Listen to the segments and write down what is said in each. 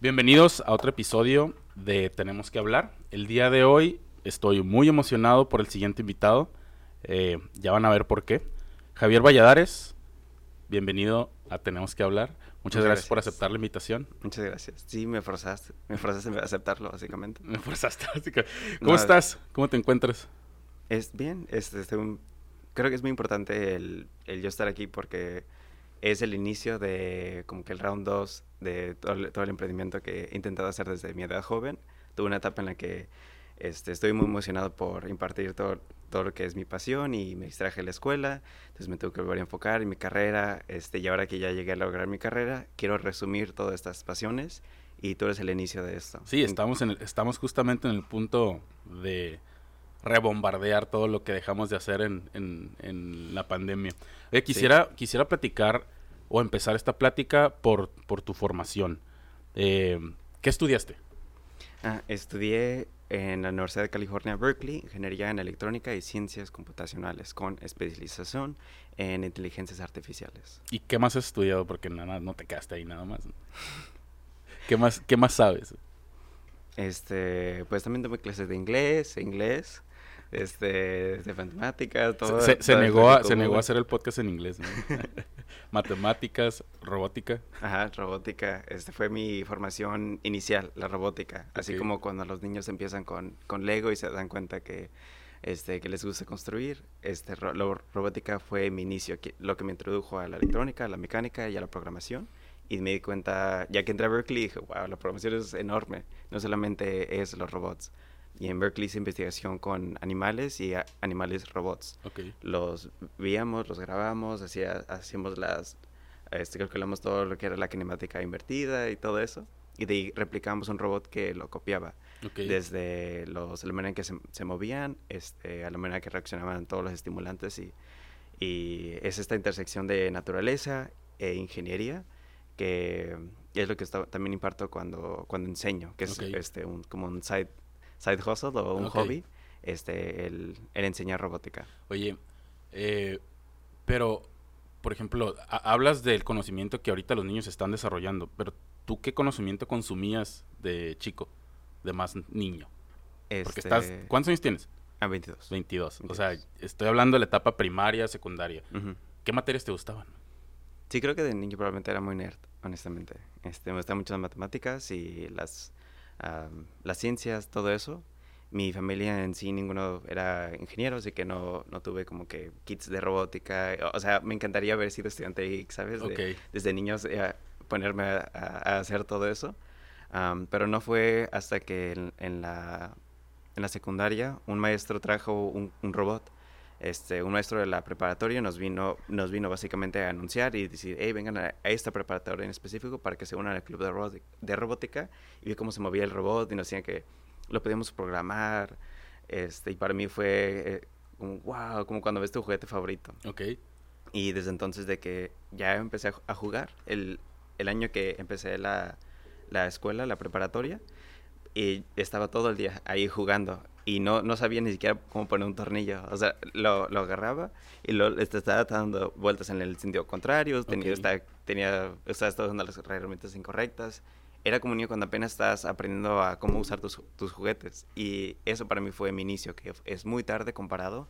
Bienvenidos a otro episodio de Tenemos que hablar. El día de hoy estoy muy emocionado por el siguiente invitado. Eh, ya van a ver por qué. Javier Valladares, bienvenido a Tenemos que hablar. Muchas, gracias, por aceptar la invitación. Muchas gracias. Sí, me forzaste. Me forzaste a aceptarlo, básicamente. Me forzaste. básicamente. ¿Cómo estás? ¿Cómo te encuentras? Es bien. Este, este, creo que es muy importante el, el yo estar aquí porque es el inicio de como que el round 2 de todo el, emprendimiento que he intentado hacer desde mi edad joven. Tuve una etapa en la que este, estoy muy emocionado por impartir todo, todo lo que es mi pasión y me distraje de la escuela, entonces me tuve que volver a enfocar en mi carrera este, y ahora que ya llegué a lograr mi carrera, quiero resumir todas estas pasiones y tú eres el inicio de esto. Sí, estamos, en estamos justamente en el punto de rebombardear todo lo que dejamos de hacer en, en, en la pandemia. Quisiera, sí. quisiera platicar o empezar esta plática por, por tu formación. Eh, ¿Qué estudiaste? Ah, estudié en la Universidad de California, Berkeley, Ingeniería en Electrónica y Ciencias Computacionales, con especialización en inteligencias artificiales. ¿Y qué más has estudiado? Porque nada, no te quedaste ahí nada más. ¿Qué más, qué más sabes? Este, pues también tomé clases de inglés, inglés, este, de matemáticas, todo. Se, se negó, a, se negó a hacer el podcast en inglés, ¿no? Matemáticas, robótica. Ajá, robótica. Este fue mi formación inicial, la robótica. Okay. Así como cuando los niños empiezan con, con Lego y se dan cuenta que, este, que les gusta construir. Este, ro la robótica fue mi inicio, que, lo que me introdujo a la electrónica, a la mecánica y a la programación. Y me di cuenta, ya que entré a Berkeley, dije, wow, la programación es enorme. No solamente es los robots. Y en Berkeley hice investigación con animales y animales robots. Okay. Los veíamos, los grabamos, hacía, hacíamos las, este, calculamos todo lo que era la kinemática invertida y todo eso. Y de ahí replicamos un robot que lo copiaba. Okay. Desde los, la manera en que se, se, movían, este, a la manera en que reaccionaban todos los estimulantes. Y, y es esta intersección de naturaleza e ingeniería que es lo que está, también imparto cuando, cuando enseño, que es Okay. este, un, como un side side hustle o un hobby, este, el, el enseñar robótica. Oye, eh, pero, por ejemplo, ha- hablas del conocimiento que ahorita los niños están desarrollando, pero ¿tú qué conocimiento consumías de chico, de más niño? Porque Este, estás, ¿cuántos años tienes? A 22. 22. O 22. sea, estoy hablando de la etapa primaria, secundaria. ¿Qué materias te gustaban? Sí, creo que de niño probablemente era muy nerd, honestamente. Este, me gustaban mucho las matemáticas y las, um, las ciencias, todo eso. Mi familia en sí, ninguno era ingeniero, así que no, no tuve como que kits de robótica. O, sea, me encantaría haber sido estudiante de geek, ¿sabes? De. Desde niños eh, ponerme a, a, a hacer todo eso. Um, pero no fue hasta que en, en, la, en la secundaria un maestro trajo un, un robot este, un maestro de la preparatoria nos vino, nos vino básicamente a anunciar y decir, hey, vengan a, esta preparatoria en específico para que se unan al club de, robótica, de robótica y vi cómo se movía el robot y nos decían que lo podíamos programar. Este, y para mí fue eh, como, wow, como cuando ves tu juguete favorito. Ok. Y desde entonces de que ya empecé a, a jugar, el, el, año que empecé la, la escuela, la preparatoria, y estaba todo el día ahí jugando y no, no sabía ni siquiera cómo poner un tornillo. O sea, lo, lo agarraba y lo este, estaba dando vueltas en el sentido contrario, tenía, Ok. estaba, tenía, estaba usando las herramientas incorrectas. Era como un niño cuando apenas estás aprendiendo a cómo usar tus, tus juguetes. Y eso para mí fue mi inicio, que es muy tarde comparado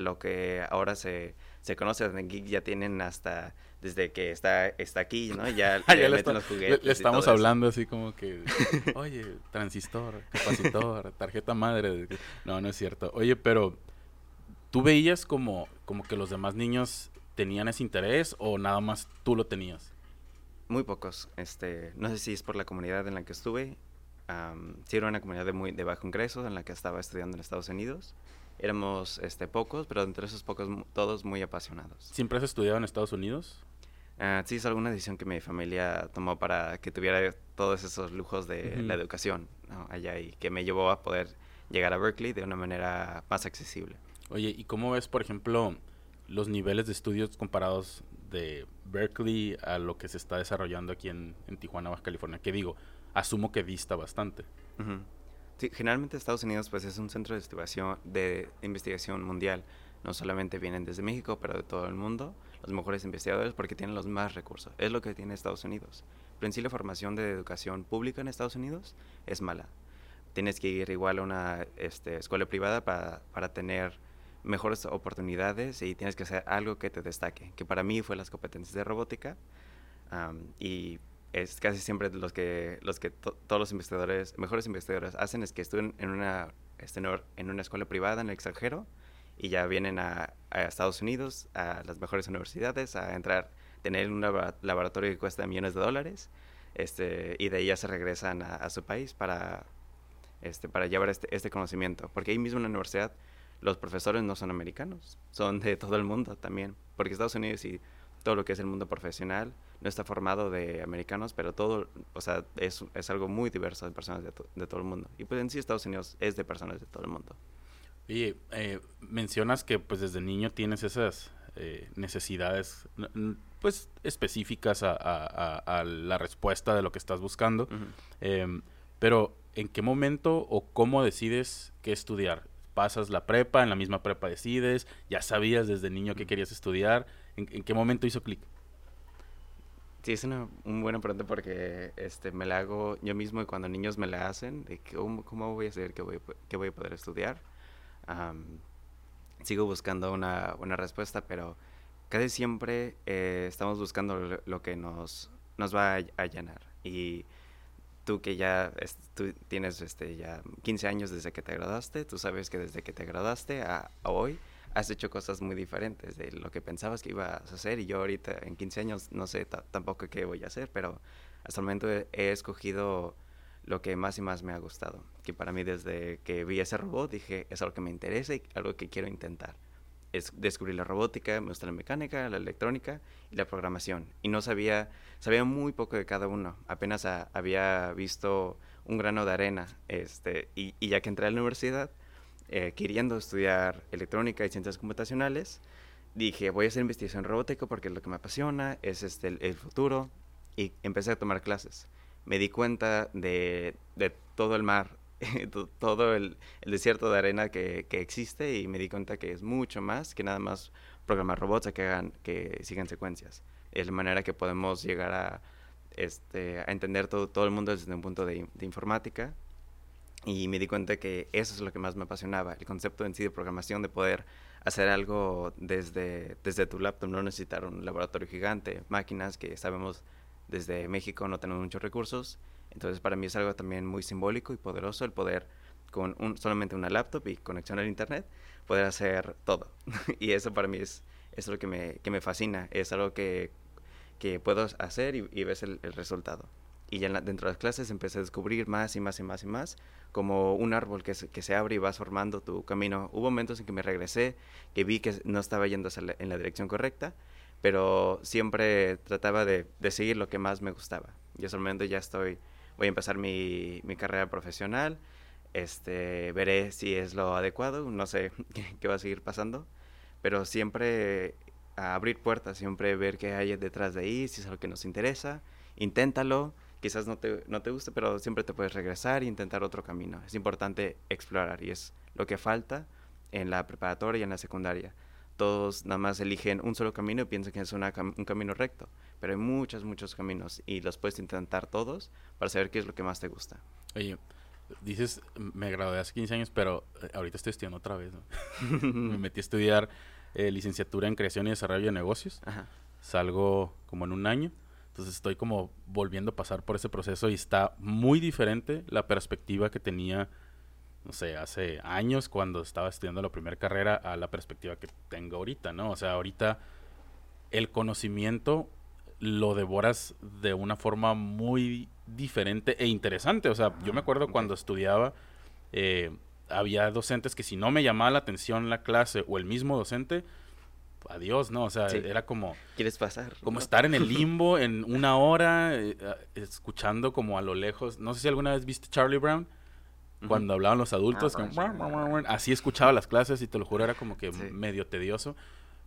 lo que ahora se, se conoce. En Geek ya tienen hasta desde que está, está aquí, ¿no? Ya, le está- los juguetes. le estamos eso. hablando así como que, oye, transistor, capacitor, tarjeta madre. No, no es cierto. Oye, pero ¿tú veías como, como que los demás niños tenían ese interés o nada más tú lo tenías? Muy pocos. Este, no sé si es por la comunidad en la que estuve. sí era una comunidad de, muy, de bajo ingreso en la que estaba estudiando en Estados Unidos. Éramos este, pocos, pero entre esos pocos todos muy apasionados. ¿Siempre has estudiado en Estados Unidos? Ah, sí, es alguna decisión que mi familia tomó para que tuviera todos esos lujos de la educación ¿no? allá y que me llevó a poder llegar a Berkeley de una manera más accesible. Oye, ¿y cómo ves, por ejemplo, los niveles de estudios comparados de Berkeley a lo que se está desarrollando aquí en, en Tijuana, Baja California? Que digo, asumo que dista bastante. Ujú. Sí, generalmente Estados Unidos pues es un centro de investigación, de investigación mundial. No solamente vienen desde México, pero de todo el mundo. Los mejores investigadores porque tienen los más recursos. Es lo que tiene Estados Unidos. en sí la formación de educación pública en Estados Unidos es mala. Tienes que ir igual a una este, escuela privada para, para tener mejores oportunidades y tienes que hacer algo que te destaque, que para mí fue las competencias de robótica y es casi siempre los que, los que todos los investigadores, mejores investigadores hacen es que estudien en una, este, en una escuela privada en el extranjero y ya vienen a, a, Estados Unidos, a las mejores universidades, a entrar, tener un laboratorio que cuesta millones de dólares este, y de ahí ya se regresan a, a su país para, este, para llevar este, este conocimiento. Porque ahí mismo en la universidad los profesores no son americanos, son de todo el mundo también. Porque Estados Unidos y todo lo que es el mundo profesional no está formado de americanos, pero todo, o sea, es, es algo muy diverso de personas de, de, todo el mundo. Y pues en sí Estados Unidos es de personas de todo el mundo. Oye, eh, mencionas que pues desde niño tienes esas eh, necesidades pues específicas a, a, a, la respuesta de lo que estás buscando. Uh -huh. eh, pero ¿en qué momento o cómo decides qué estudiar? ¿Pasas la prepa, en la misma prepa decides? ¿Ya sabías desde niño que querías estudiar? ¿En, en qué momento hizo clic? Sí, es una, una, buena pregunta porque este, me la hago yo mismo y cuando niños me la hacen, de cómo, cómo voy a saber que voy, que voy a poder estudiar. Um, sigo buscando una, una, respuesta, pero casi siempre eh, estamos buscando lo, que nos, nos va a, a, llenar. Y tú que ya tú tienes este, ya 15 años desde que te graduaste, tú sabes que desde que te graduaste a, a hoy has hecho cosas muy diferentes de lo que pensabas que ibas a hacer y yo ahorita en 15 años no sé tampoco qué voy a hacer, pero hasta el momento he, he, escogido lo que más y más me ha gustado, que para mí desde que vi ese robot dije es algo que me interesa y algo que quiero intentar. Es descubrir la robótica, me gusta la mecánica, la electrónica y la programación. Y no sabía, sabía muy poco de cada uno. Apenas a, había visto un grano de arena. Este, y, y ya que entré a la universidad, eh, queriendo estudiar electrónica y ciencias computacionales, dije, voy a hacer investigación robótica porque es lo que me apasiona, es este, el, futuro, y empecé a tomar clases. Me di cuenta de, de todo el mar, todo el, desierto de arena que, que, existe y me di cuenta que es mucho más que nada más programar robots que, hagan, que sigan secuencias. Es la manera que podemos llegar a, este, a entender todo, todo el mundo desde un punto de informática y me di cuenta que eso es lo que más me apasionaba, el concepto en sí de programación, de poder hacer algo desde, desde tu laptop, no necesitar un laboratorio gigante, máquinas que sabemos desde México no tenemos muchos recursos. Entonces para mí es algo también muy simbólico y poderoso el poder con un, solamente una laptop y conexión al internet poder hacer todo. y eso para mí es, es lo que me, que me fascina, es algo que, que puedo hacer y, ves el resultado y ya dentro de las clases empecé a descubrir más y más y más y más, como un árbol que se, que se abre y vas formando tu camino. Hubo momentos en que me regresé, que vi que no estaba yendo la, en la dirección correcta, pero siempre trataba de, de, seguir lo que más me gustaba. Y ese momento ya estoy, voy a empezar mi, mi carrera profesional, este, veré si es lo adecuado, no sé qué, qué va a seguir pasando, pero siempre a abrir puertas, siempre ver qué hay detrás de ahí, si es algo que nos interesa, inténtalo, quizás no te, no te guste, pero siempre te puedes regresar e intentar otro camino. Es importante explorar y es lo que falta en la preparatoria y en la secundaria. Todos nada más eligen un solo camino y piensan que es una, un camino recto, pero hay muchos, muchos caminos y los puedes intentar todos para saber qué es lo que más te gusta. Oye, dices, me gradué hace 15 años, pero eh, ahorita estoy estudiando otra vez. ¿no? me metí a estudiar eh, licenciatura en creación y desarrollo de negocios. Ajá. Salgo como en un año. Entonces estoy como volviendo a pasar por ese proceso y está muy diferente la perspectiva que tenía, no sé, hace años cuando estaba estudiando la primera carrera a la perspectiva que tengo ahorita, ¿no? O sea, ahorita el conocimiento lo devoras de una forma muy diferente e interesante. O sea, yo me acuerdo cuando estudiaba, eh, había docentes que si no me llamaba la atención la clase o el mismo docente, adiós, ¿no? O sea, sí. era como... ¿Quieres pasar? Como estar en el limbo en una hora, eh, escuchando como a lo lejos. No sé si alguna vez viste Charlie Brown, uh -huh. cuando hablaban los adultos, ah, como, así escuchaba las clases y te lo juro, era como que sí. medio tedioso.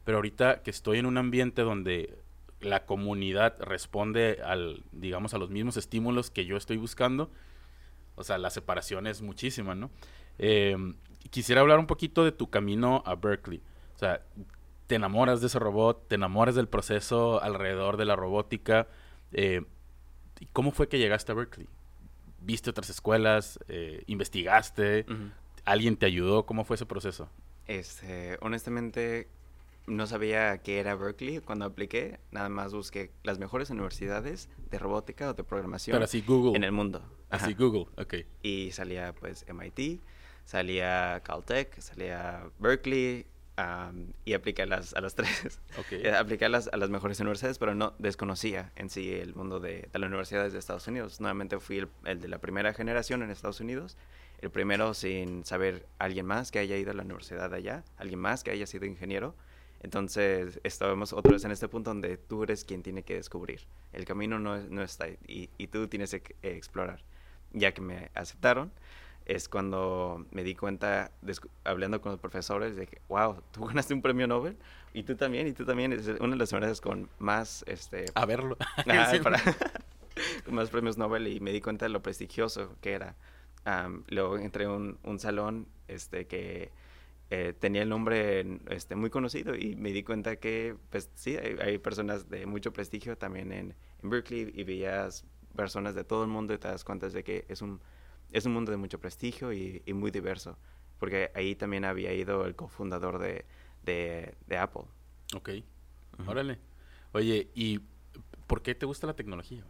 Pero ahorita que estoy en un ambiente donde la comunidad responde al, digamos, a los mismos estímulos que yo estoy buscando, o sea, la separación es muchísima, ¿no? Eh, quisiera hablar un poquito de tu camino a Berkeley. O sea, te enamoras de ese robot, te enamoras del proceso alrededor de la robótica. Eh, ¿Cómo fue que llegaste a Berkeley? ¿Viste otras escuelas? Eh, ¿Investigaste? ¿Alguien te ayudó? ¿Cómo fue ese proceso? Este, honestamente, no sabía qué era Berkeley cuando apliqué. Nada más busqué las mejores universidades de robótica o de programación Pero así Google. en el mundo. Así Google, ok. Y salía pues MIT, salía Caltech, salía Berkeley y apliqué a las, a las tres. Okay. Eh, apliqué a las, a las mejores universidades, pero no desconocía en sí el mundo de, de las universidades de Estados Unidos. Nuevamente fui el, el de la primera generación en Estados Unidos el primero sin saber alguien más que haya ido a la universidad allá, alguien más que haya sido ingeniero. Entonces, estábamos otra vez en este punto donde tú eres quien tiene que descubrir. El camino no, no está y, y, tú tienes que explorar. Ya que me aceptaron, es cuando me di cuenta, hablando con los profesores, de que, wow, tú ganaste un premio Nobel y tú también, y tú también. Es una de las universidades con más... Este, a verlo. Ah, para, con más premios Nobel y me di cuenta de lo prestigioso que era. Um, luego entré a un, un salón este, que eh, tenía el nombre este, muy conocido y me di cuenta que, pues sí, hay, personas de mucho prestigio también en, en, Berkeley y veías personas de todo el mundo y te das cuenta de que es un, es un mundo de mucho prestigio y, y muy diverso, porque ahí también había ido el cofundador de, de, de Apple. Ok, uh -huh. órale. Oye, ¿y por qué te gusta la tecnología?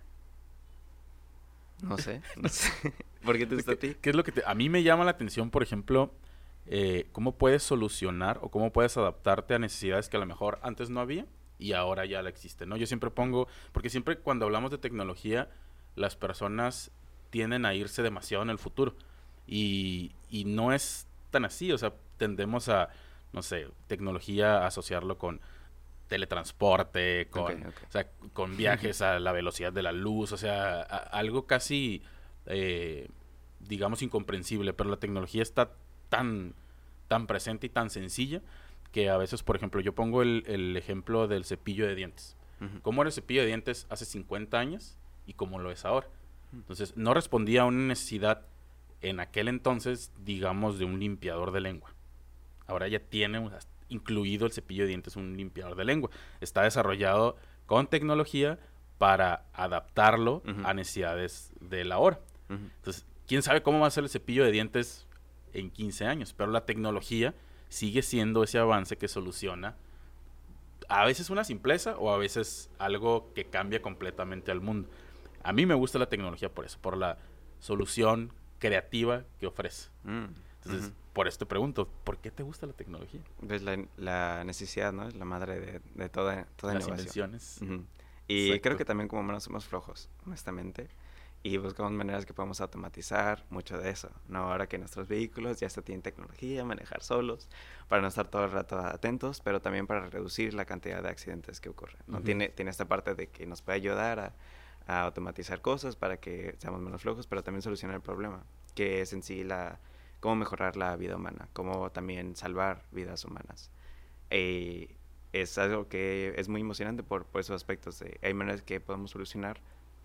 No sé, no sé. ¿Por qué te gusta ¿Qué, a ti? ¿Qué es lo que te, a mí me llama la atención, por ejemplo, eh, cómo puedes solucionar o cómo puedes adaptarte a necesidades que a lo mejor antes no había y ahora ya la existen, ¿no? Yo siempre pongo, porque siempre cuando hablamos de tecnología, las personas tienden a irse demasiado en el futuro y, y no es tan así, o sea, tendemos a, no sé, tecnología, asociarlo con teletransporte, con, Ok, ok. o sea, con viajes a la velocidad de la luz, o sea, a- algo casi, eh, digamos, incomprensible, pero la tecnología está tan, tan presente y tan sencilla que a veces, por ejemplo, yo pongo el, el ejemplo del cepillo de dientes. ¿Cómo era el cepillo de dientes hace 50 años y cómo lo es ahora? Entonces, no respondía a una necesidad en aquel entonces, digamos, de un limpiador de lengua. Ahora ya tiene incluido el cepillo de dientes un limpiador de lengua. Está desarrollado con tecnología para adaptarlo a necesidades de la hora. Entonces, quién sabe cómo va a ser el cepillo de dientes en 15 años, pero la tecnología sigue siendo ese avance que soluciona a veces una simpleza o a veces algo que cambia completamente al mundo. A mí me gusta la tecnología por eso, por la solución creativa que ofrece. Mm, Entonces, por eso te pregunto, ¿por qué te gusta la tecnología? Pues la, la necesidad, ¿no? Es la madre de, de toda, toda Las innovación. invenciones. Y Exacto. creo que también como humanos somos flojos, honestamente. Y buscamos maneras que podemos automatizar mucho de eso, ¿no? Ahora que nuestros vehículos ya se tienen tecnología, manejar solos, para no estar todo el rato atentos, pero también para reducir la cantidad de accidentes que ocurren, ¿no? Tiene, tiene esta parte de que nos puede ayudar a, a automatizar cosas para que seamos menos flojos, pero también solucionar el problema, que es en sí la cómo mejorar la vida humana, cómo también salvar vidas humanas. Eh, es algo que es muy emocionante por, por esos aspectos. Hay maneras que podemos solucionar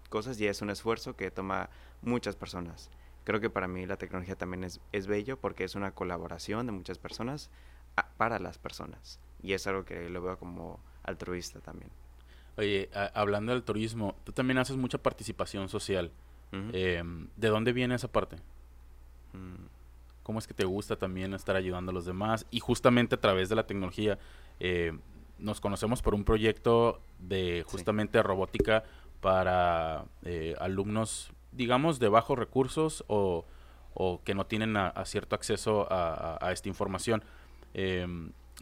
cosas y es un esfuerzo que toma muchas personas. Creo que para mí la tecnología también es, es bello porque es una colaboración de muchas personas a- para las personas. Y es algo que lo veo como altruista también. Oye, a- hablando del turismo, tú también haces mucha participación social. Em, ¿De dónde viene esa parte? Mm, ¿Cómo es que te gusta también estar ayudando a los demás? Y justamente a través de la tecnología, eh, nos conocemos por un proyecto de Sí. justamente robótica para eh, alumnos, digamos, de bajos recursos o, o que no tienen a, a cierto acceso a, a- a esta información.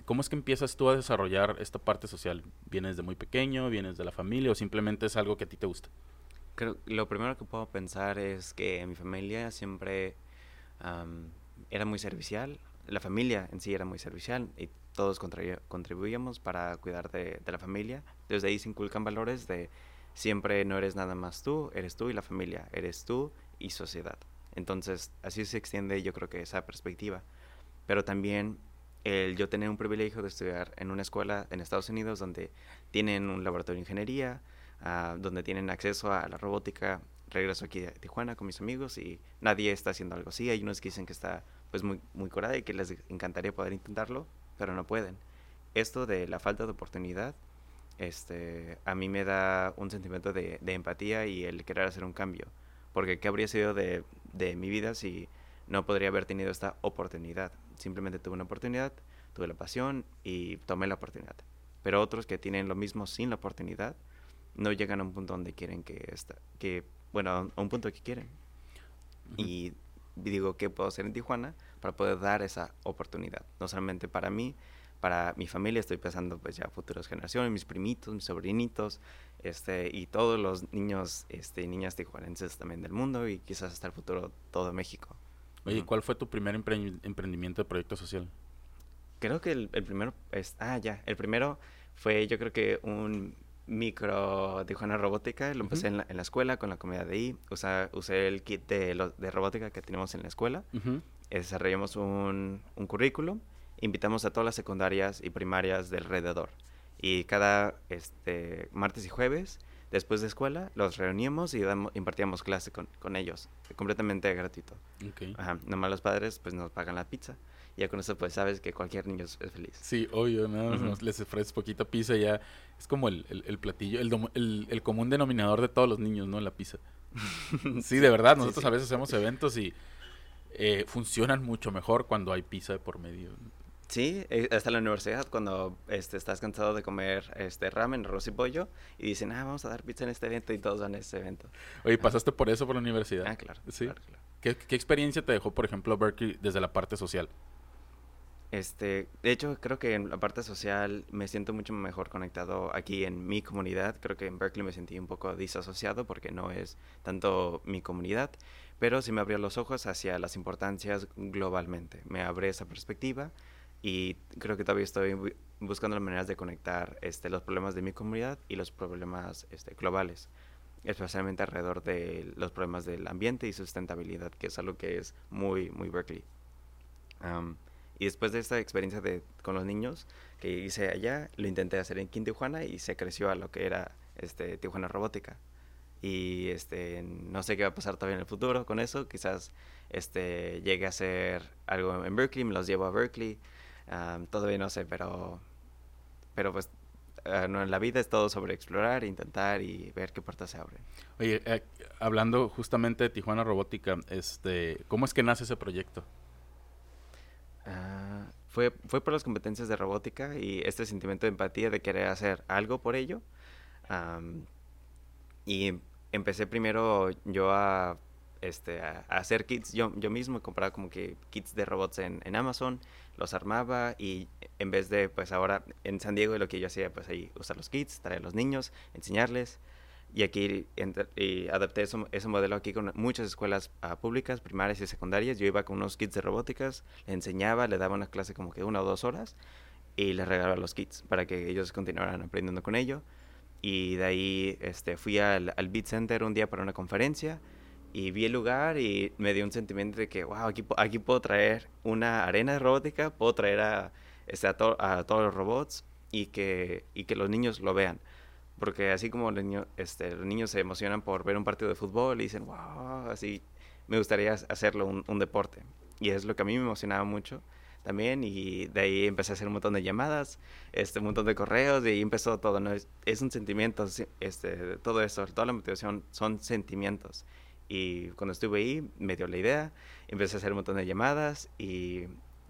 ¿Cómo es que empiezas tú a desarrollar esta parte social? ¿Vienes de muy pequeño? ¿Vienes de la familia? ¿O simplemente es algo que a ti te gusta? Creo lo primero que puedo pensar es que mi familia siempre am, era muy servicial. La familia en sí era muy servicial y todos contribu- contribuíamos para cuidar de, de la familia. Desde ahí se inculcan valores de siempre no eres nada más tú, eres tú y la familia, eres tú y sociedad. Entonces, así se extiende yo creo que esa perspectiva. Pero también el yo tener un privilegio de estudiar en una escuela en Estados Unidos donde tienen un laboratorio de ingeniería, ah, donde tienen acceso a la robótica. Regreso aquí a Tijuana con mis amigos y nadie está haciendo algo así. Hay unos que dicen que está pues muy, muy curada y que les encantaría poder intentarlo, pero no pueden. Esto de la falta de oportunidad este, a mí me da un sentimiento de, de empatía y el querer hacer un cambio. Porque ¿qué habría sido de mi vida si no podría haber tenido esta oportunidad? Simplemente tuve una oportunidad, tuve la pasión y tomé la oportunidad. Pero otros que tienen lo mismo sin la oportunidad, no llegan a un punto donde quieren que, esta, que bueno, a un punto que quieren. Y digo, ¿qué puedo hacer en Tijuana para poder dar esa oportunidad? No solamente para mí, para mi familia, estoy pensando pues ya futuras generaciones, mis primitos, mis sobrinitos, este, y todos los niños este, y niñas tijuanenses también del mundo y quizás hasta el futuro todo México. Oye, ¿cuál fue tu primer emprendimiento de proyecto social? Creo que el, el primero, es, ah, ya, el primero fue yo creo que un micro Tijuana Robótica, lo empecé en, la, en, la, escuela con la comunidad de ahí, usé el kit de, de robótica que tenemos en la escuela, desarrollamos un, un currículum, invitamos a todas las secundarias y primarias del alrededor. Y cada este, martes y jueves después de escuela los reuníamos y damos, impartíamos clase con, con ellos, completamente gratuito. Okay. Ajá, nomás los padres pues nos pagan la pizza ya con eso pues sabes que cualquier niño es, feliz. Sí, obvio, nada más les ofreces poquita pizza ya es como el, el, platillo, el, el, común denominador de todos los niños, ¿no? La pizza. sí, de verdad, nosotros a veces hacemos eventos y eh, funcionan mucho mejor cuando hay pizza de por medio. Sí, eh, hasta la universidad cuando este, estás cansado de comer este ramen, arroz y pollo y dicen, ah, vamos a dar pizza en este evento y todos van a ese evento. Oye, ¿pasaste por eso por la universidad? Ah, claro. Sí. Claro, claro. ¿Qué, ¿Qué, experiencia te dejó, por ejemplo, Berkeley desde la parte social? Este, de hecho, creo que en la parte social me siento mucho mejor conectado aquí en mi comunidad. Creo que en Berkeley me sentí un poco disasociado porque no es tanto mi comunidad, pero sí me abrió los ojos hacia las importancias globalmente. Me abre esa perspectiva y creo que todavía estoy buscando las maneras de conectar este, los problemas de mi comunidad y los problemas este, globales, especialmente alrededor de los problemas del ambiente y sustentabilidad, que es algo que es muy, muy Berkeley. Um, y después de esta experiencia de, con los niños que hice allá, lo intenté hacer en Quin Tijuana y se creció a lo que era este, Tijuana Robótica. Y este, no sé qué va a pasar todavía en el futuro con eso. Quizás este, llegue a hacer algo en Berkeley, me los llevo a Berkeley. Todavía no sé, pero, pero pues uh, no, en la vida es todo sobre explorar, intentar y ver qué puertas se abren. Oye, eh, hablando justamente de Tijuana Robótica, este, ¿cómo es que nace ese proyecto? Ah, fue, fue por las competencias de robótica y este sentimiento de empatía de querer hacer algo por ello. y empecé primero yo a, este, a, hacer kits yo, yo mismo, compraba como que kits de robots en, Amazon, los armaba y en vez de, pues ahora en San Diego lo que yo hacía, pues ahí usar los kits, traer a los niños, enseñarles. Y aquí adapté eso, ese modelo aquí con muchas escuelas uh, públicas, primarias y secundarias. Yo iba con unos kits de robóticas, le enseñaba, le daba una clase como que una o dos horas y les regalaba los kits para que ellos continuaran aprendiendo con ello. Y de ahí este, fui al, al Beat Center un día para una conferencia y vi el lugar y me dio un sentimiento de que, wow, aquí, aquí puedo traer una arena robótica, puedo traer a, este, a, a todos los robots y que, y que los niños lo vean porque así como los niños, este, los niños se emocionan por ver un partido de fútbol y dicen, wow, así me gustaría hacerlo un, un, deporte. Y es lo que a mí me emocionaba mucho también y de ahí empecé a hacer un montón de llamadas, este, un montón de correos y ahí empezó todo, ¿no? Es, es un sentimiento, este, todo eso, toda la motivación son sentimientos. Y cuando estuve ahí me dio la idea, empecé a hacer un montón de llamadas y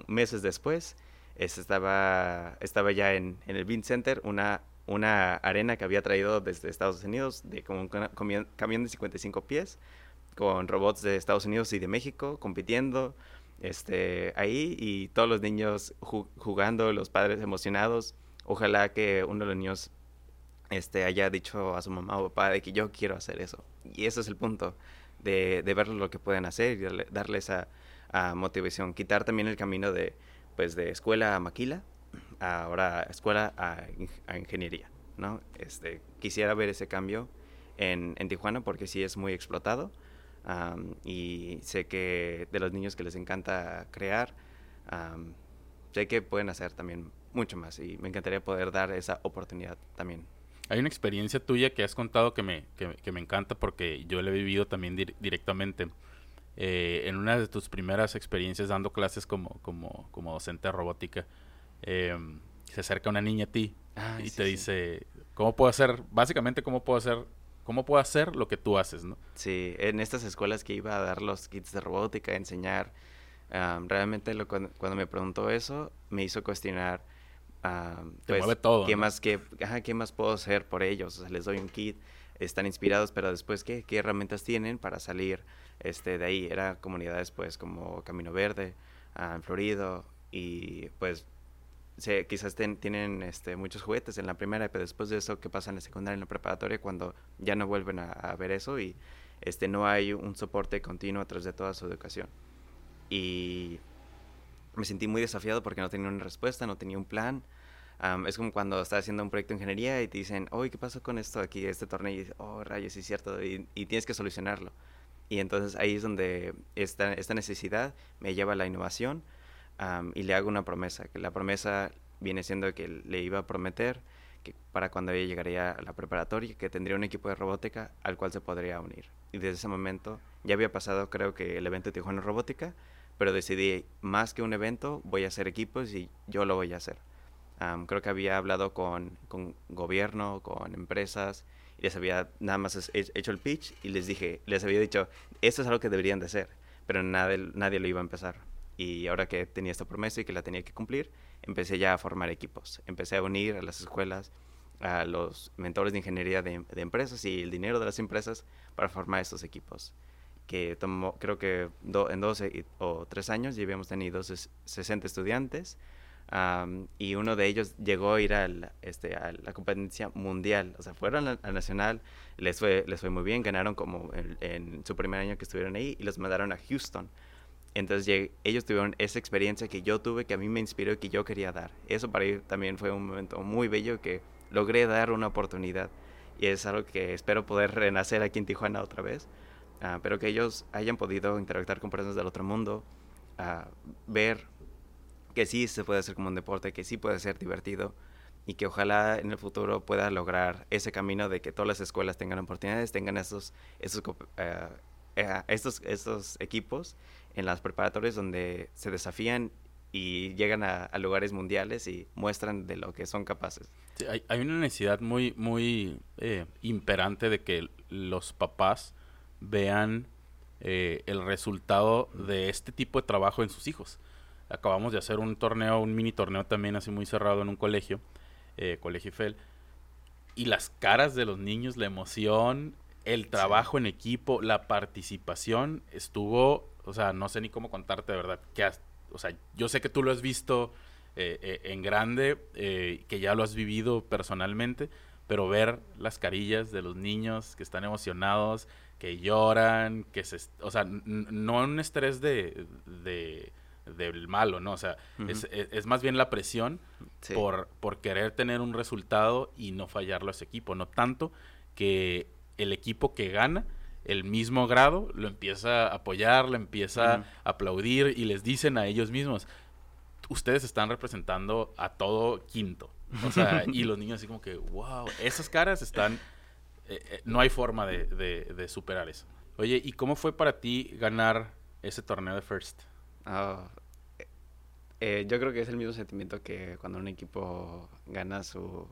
meses después estaba, estaba ya en, en el Bean Center una una arena que había traído desde Estados Unidos, de como un camión de 55 pies, con robots de Estados Unidos y de México compitiendo este, ahí y todos los niños jugando, los padres emocionados. Ojalá que uno de los niños este, haya dicho a su mamá o papá de que yo quiero hacer eso. Y ese es el punto, de, de lo que pueden hacer y darle, esa motivación. Quitar también el camino de, pues, de escuela a maquila ahora escuela a, a, ingeniería, ¿no? Este, quisiera ver ese cambio en, en Tijuana porque sí es muy explotado y sé que de los niños que les encanta crear, sé que pueden hacer también mucho más y me encantaría poder dar esa oportunidad también. Hay una experiencia tuya que has contado que me, que, que me encanta porque yo la he vivido también dir directamente. Eh, en una de tus primeras experiencias dando clases como, como, como docente de robótica, eh, se acerca una niña a ti y te dice, ¿Cómo puedo hacer, básicamente, cómo puedo hacer, cómo puedo hacer lo que tú haces, ¿no? Sí, en estas escuelas que iba a dar los kits de robótica, a enseñar, realmente lo, cuando, me preguntó eso, me hizo cuestionar, pues, todo, ¿qué, más, qué, ¿qué más puedo hacer por ellos? O sea, les doy un kit, están inspirados, pero después, ¿qué, qué herramientas tienen para salir este, de ahí? Era comunidades, pues, como Camino Verde, en Florido, y pues quizás tienen este, muchos juguetes en la primera, pero después de eso, ¿qué pasa en la secundaria, en la preparatoria, cuando ya no vuelven a, ver eso y este, no hay un soporte continuo a través de toda su educación? Y me sentí muy desafiado porque no tenía una respuesta, no tenía un plan. Es como cuando estás haciendo un proyecto de ingeniería y te dicen, oye, ¿qué pasó con esto aquí, este torneo? Y dices, oh, rayos, es cierto, y, tienes que solucionarlo. Y entonces ahí es donde esta, esta necesidad me lleva a la innovación y le hago una promesa, que la promesa viene siendo que le iba a prometer que para cuando ella llegaría a la preparatoria, que tendría un equipo de robótica al cual se podría unir. Y desde ese momento ya había pasado creo que el evento de Tijuana Robótica, pero decidí más que un evento voy a hacer equipos y yo lo voy a hacer. Creo que había hablado con, con, gobierno, con empresas, y les había nada más hecho el pitch y les dije, les había dicho, esto es algo que deberían de hacer, pero nadie, nadie lo iba a empezar. Y ahora que tenía esta promesa y que la tenía que cumplir, empecé ya a formar equipos. Empecé a unir a las escuelas, a los mentores de ingeniería de, empresas y el dinero de las empresas para formar estos equipos. Que tomó, creo que en 12 o 3 años ya habíamos tenido 60 estudiantes y uno de ellos llegó a ir al, este, a la competencia mundial. O sea, fueron al nacional, les fue, les fue muy bien, ganaron como en, en, su primer año que estuvieron ahí y los mandaron a Houston entonces ellos tuvieron esa experiencia que yo tuve, que a mí me inspiró y que yo quería dar. Eso para mí también fue un momento muy bello que logré dar una oportunidad. Y es algo que espero poder renacer aquí en Tijuana otra vez. Ah, pero que ellos hayan podido interactuar con personas del otro mundo, uh, ver que sí se puede hacer como un deporte, que sí puede ser divertido y que ojalá en el futuro pueda lograr ese camino de que todas las escuelas tengan oportunidades, tengan esos, esos, estos, estos equipos en las preparatorias donde se desafían y llegan a, lugares mundiales y muestran de lo que son capaces. hay, una necesidad muy, muy eh, imperante de que los papás vean eh, el resultado de este tipo de trabajo en sus hijos. Acabamos de hacer un torneo, un mini torneo también así muy cerrado en un colegio, eh, Colegio Eiffel, y las caras de los niños, la emoción, el trabajo en equipo, la participación estuvo o sea, no sé ni cómo contarte, de verdad. Que o sea, yo sé que tú lo has visto eh, eh, en grande, que ya lo has vivido personalmente, pero ver las carillas de los niños que están emocionados, que lloran, que se... O sea, no un estrés de, de del malo, ¿no? O sea, es, es, más bien la presión por, por querer tener un resultado y no fallarlo a ese equipo, no tanto que el equipo que gana el mismo grado lo empieza a apoyar, lo empieza a aplaudir y les dicen a ellos mismos, ustedes están representando a todo quinto. O sea, y los niños así como que, wow, esas caras están, eh, eh, no hay forma de, superar eso. Oye, ¿y cómo fue para ti ganar ese torneo de First? Ah, eh, yo creo que es el mismo sentimiento que cuando un equipo gana su,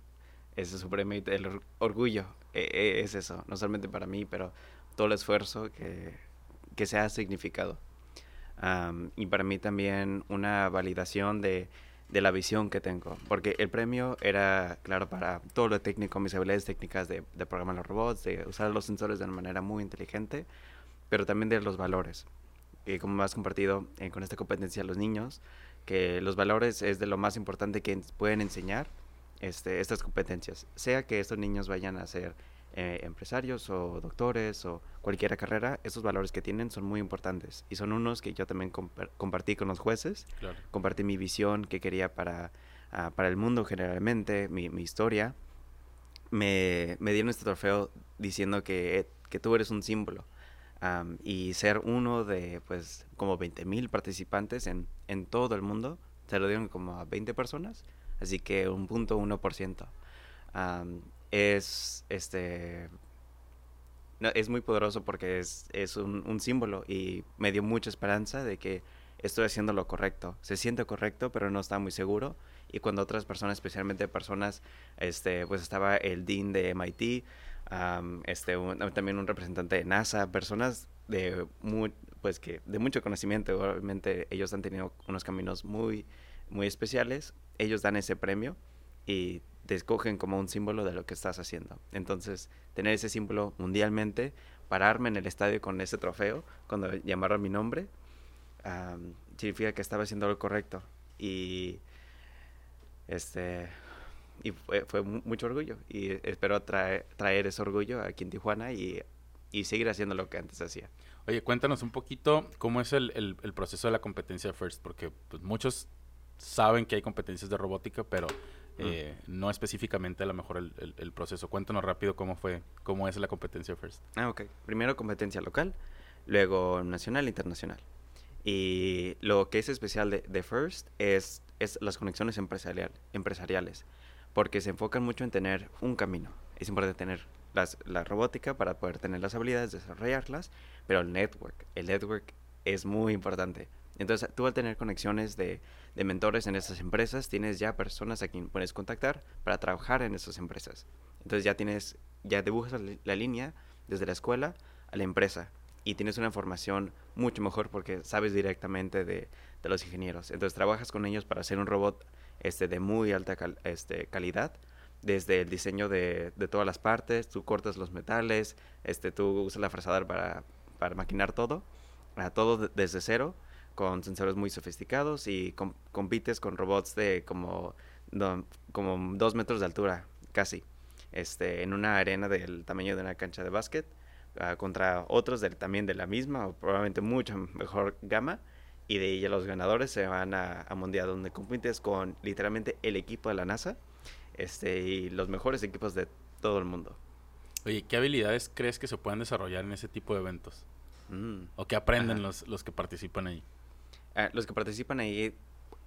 ese su premio, el orgullo. es eso, no solamente para mí, pero todo el esfuerzo que, que se ha significado. y para mí también una validación de, de, la visión que tengo, porque el premio era, claro, para todo lo técnico, mis habilidades técnicas de, de programar los robots, de usar los sensores de una manera muy inteligente, pero también de los valores. Y como has compartido eh, con esta competencia a los niños, que los valores es de lo más importante que pueden enseñar este, estas competencias, sea que estos niños vayan a ser eh, empresarios o doctores o cualquier carrera, esos valores que tienen son muy importantes y son unos que yo también compartí con los jueces, compartí mi visión que quería para, ah, para el mundo generalmente, mi, mi historia. Me, me, dieron este trofeo diciendo que, que tú eres un símbolo. Y ser uno de, pues, como 20 mil participantes en, en todo el mundo, se lo dieron como a 20 personas, así que un punto uno por ciento es este es muy poderoso porque es, es un, un, símbolo y me dio mucha esperanza de que estoy haciendo lo correcto. Se siente correcto, pero no está muy seguro y cuando otras personas, especialmente personas, este, pues estaba el dean de MIT, este, también un representante de NASA, personas de muy, pues que de mucho conocimiento, obviamente ellos han tenido unos caminos muy, muy especiales, ellos dan ese premio y te escogen como un símbolo de lo que estás haciendo. Entonces, tener ese símbolo mundialmente, pararme en el estadio con ese trofeo, cuando llamaron mi nombre, significa que estaba haciendo lo correcto. Y este y fue, mucho orgullo. Y espero traer, traer ese orgullo aquí en Tijuana y, y, seguir haciendo lo que antes hacía. Oye, cuéntanos un poquito cómo es el, el, proceso de la competencia FIRST, porque pues, muchos saben que hay competencias de robótica, pero eh, no específicamente a lo mejor el, el, proceso. Cuéntanos rápido cómo fue, cómo es la competencia FIRST. Ah, ok. Primero competencia local, luego nacional e internacional. Y lo que es especial de, de FIRST es, es las conexiones empresarial, empresariales, porque se enfocan mucho en tener un camino. Es importante tener las, la robótica para poder tener las habilidades, desarrollarlas, pero el network, el network es muy importante. Entonces, tú al tener conexiones de, de mentores en esas empresas, tienes ya personas a quien puedes contactar para trabajar en esas empresas. Entonces ya tienes, ya dibujas la línea desde la escuela a la empresa y tienes una formación mucho mejor porque sabes directamente de, de los ingenieros. Entonces trabajas con ellos para hacer un robot este, de muy alta este, calidad, desde el diseño de, todas las partes, tú cortas los metales, este, tú usas la fresadora para, para maquinar todo, a todo desde cero, con sensores muy sofisticados y compites con robots de como, como dos metros de altura, casi, este, en una arena del tamaño de una cancha de básquet Ah, contra otros del, también de la misma o probablemente mucho mejor gama. Y de ahí los ganadores se van a, a Mundial, donde compites con literalmente el equipo de la NASA este, y los mejores equipos de todo el mundo. Oye, ¿qué habilidades crees que se pueden desarrollar en ese tipo de eventos? Mm. ¿O qué aprenden los, los, que participan ahí? Ah, los que participan ahí,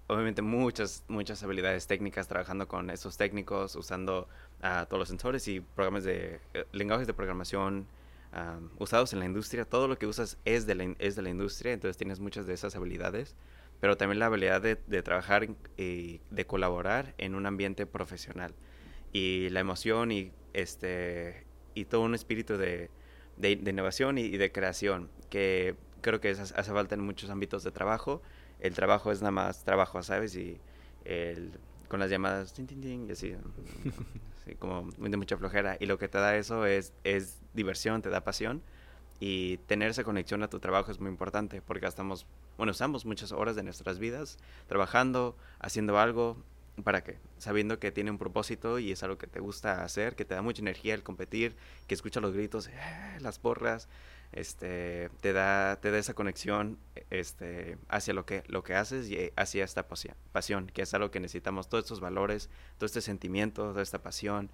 obviamente muchas, muchas habilidades técnicas, trabajando con esos técnicos, usando uh, todos los sensores y programas de, eh, lenguajes de programación, usados en la industria. Todo lo que usas es de, la, es de la industria, entonces tienes muchas de esas habilidades, pero también la habilidad de, trabajar y de colaborar en un ambiente profesional. Y la emoción y, este, y todo un espíritu de, de, innovación y, de creación, que creo que hace falta en muchos ámbitos de trabajo. El trabajo es nada más trabajo, ¿sabes? Y el, con las llamadas, y así. como de mucha flojera. Y lo que te da eso es, es diversión, te da pasión. Y tener esa conexión a tu trabajo es muy importante porque gastamos, bueno, usamos muchas horas de nuestras vidas trabajando, haciendo algo, ¿para qué? Sabiendo que tiene un propósito y es algo que te gusta hacer, que te da mucha energía el competir, que escucha los gritos, eh, las porras, este, te da, te da esa conexión este, hacia lo que, lo que haces y hacia esta pasión, que es algo que necesitamos, todos estos valores, todo este sentimiento, toda esta pasión,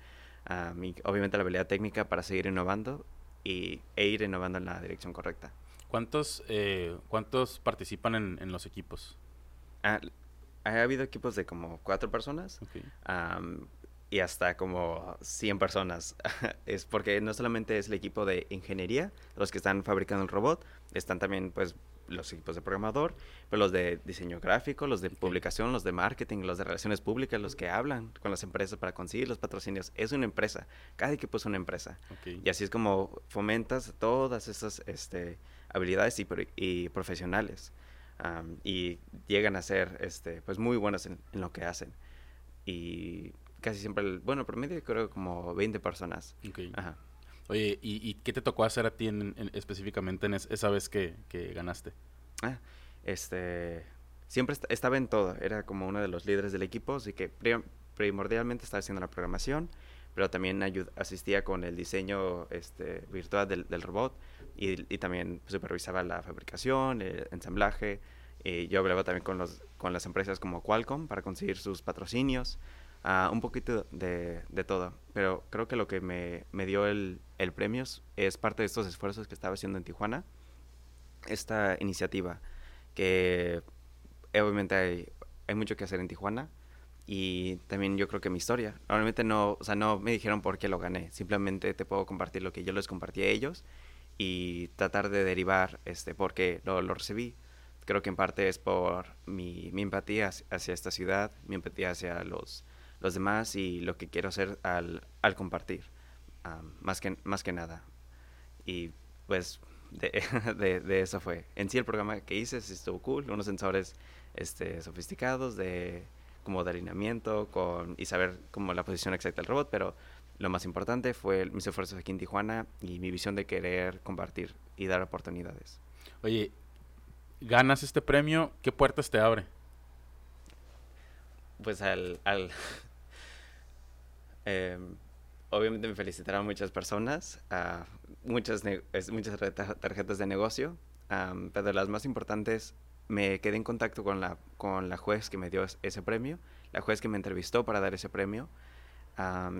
obviamente la habilidad técnica para seguir innovando y, e ir innovando en la dirección correcta. ¿Cuántos, eh, ¿cuántos participan en, los equipos? Ah, ha habido equipos de como cuatro personas y hasta como 100 personas. es porque no solamente es el equipo de ingeniería, los que están fabricando el robot, están también pues los equipos de programador, pero los de diseño gráfico, los de publicación, los de marketing, los de relaciones públicas, los que hablan con las empresas para conseguir los patrocinios. Es una empresa, cada equipo es una empresa. Y así es como fomentas todas esas este, habilidades y, profesionales. y llegan a ser este, pues muy buenas en, en lo que hacen. Y casi siempre, el, bueno, promedio creo como 20 personas. Ajá. Oye, ¿y, qué te tocó hacer a ti en, específicamente en esa vez que, ganaste? Ah, este, siempre estaba en todo, era como uno de los líderes del equipo, así que primordialmente estaba haciendo la programación, pero también asistía con el diseño este, virtual del, del robot y, y, también supervisaba la fabricación, el ensamblaje. Y yo hablaba también con, los, con las empresas como Qualcomm para conseguir sus patrocinios. Uh, un poquito de, de, todo, pero creo que lo que me, me dio el, el premio es parte de estos esfuerzos que estaba haciendo en Tijuana, esta iniciativa, que obviamente hay, hay mucho que hacer en Tijuana, y también yo creo que mi historia. Normalmente no, o sea, no me dijeron por qué lo gané, simplemente te puedo compartir lo que yo les compartí a ellos y tratar de derivar este por qué lo, lo recibí. creo que en parte es por mi, mi empatía hacia esta ciudad, mi empatía hacia los, los demás y lo que quiero hacer al, al compartir, más, que, más que nada. Y pues de, de, de, eso fue. En sí el programa que hice estuvo cool, unos sensores este, sofisticados de como de alineamiento con, y saber como la posición exacta del robot, pero lo más importante fue mis esfuerzos aquí en Tijuana y mi visión de querer compartir y dar oportunidades. Oye, ganas este premio, ¿qué puertas te abre? Pues al... al em, obviamente me felicitaron muchas personas, muchas, muchas tarjetas de negocio, pero las más importantes me quedé en contacto con la, con la juez que me dio ese premio, la juez que me entrevistó para dar ese premio,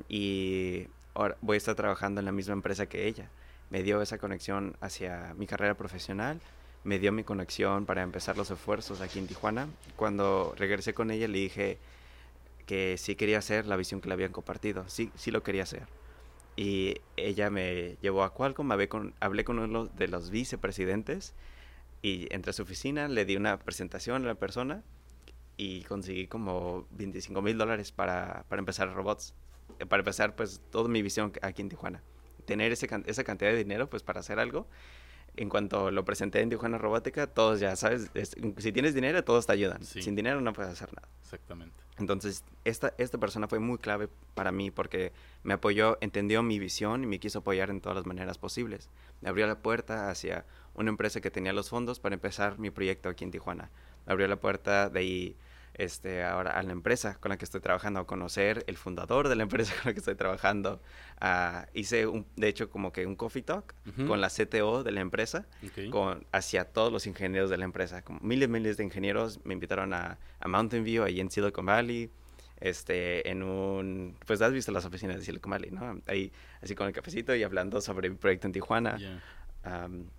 y ahora voy a estar trabajando en la misma empresa que ella. Me dio esa conexión hacia mi carrera profesional, me dio mi conexión para empezar los esfuerzos aquí en Tijuana. Cuando regresé con ella le dije que sí quería hacer la visión que le habían compartido, sí, sí lo quería hacer. Y ella me llevó a Qualcomm, hablé con, hablé con uno de los vicepresidentes y entré a su oficina, le di una presentación a la persona y conseguí como 25 mil dólares para, para empezar robots. Eh, para empezar, pues, toda mi visión aquí en Tijuana. Tener ese, esa cantidad de dinero, pues, para hacer algo. En cuanto lo presenté en Tijuana Robótica, todos ya sabes, si tienes dinero, todos te ayudan. Sin dinero no puedes hacer nada. Exactamente. Entonces, esta, esta persona fue muy clave para mí porque me apoyó, entendió mi visión y me quiso apoyar en todas las maneras posibles. Me abrió la puerta hacia una empresa que tenía los fondos para empezar mi proyecto aquí en Tijuana. Me abrió la puerta de ahí este, ahora a la empresa con la que estoy trabajando, a conocer el fundador de la empresa con la que estoy trabajando. Uh, hice, un, de hecho, como que un coffee talk con la CTO de la empresa, con, hacia todos los ingenieros de la empresa. Como miles y miles de ingenieros me invitaron a, a Mountain View, ahí en Silicon Valley, este, en un, pues has visto las oficinas de Silicon Valley, ¿no? Ahí, así con el cafecito y hablando sobre mi proyecto en Tijuana.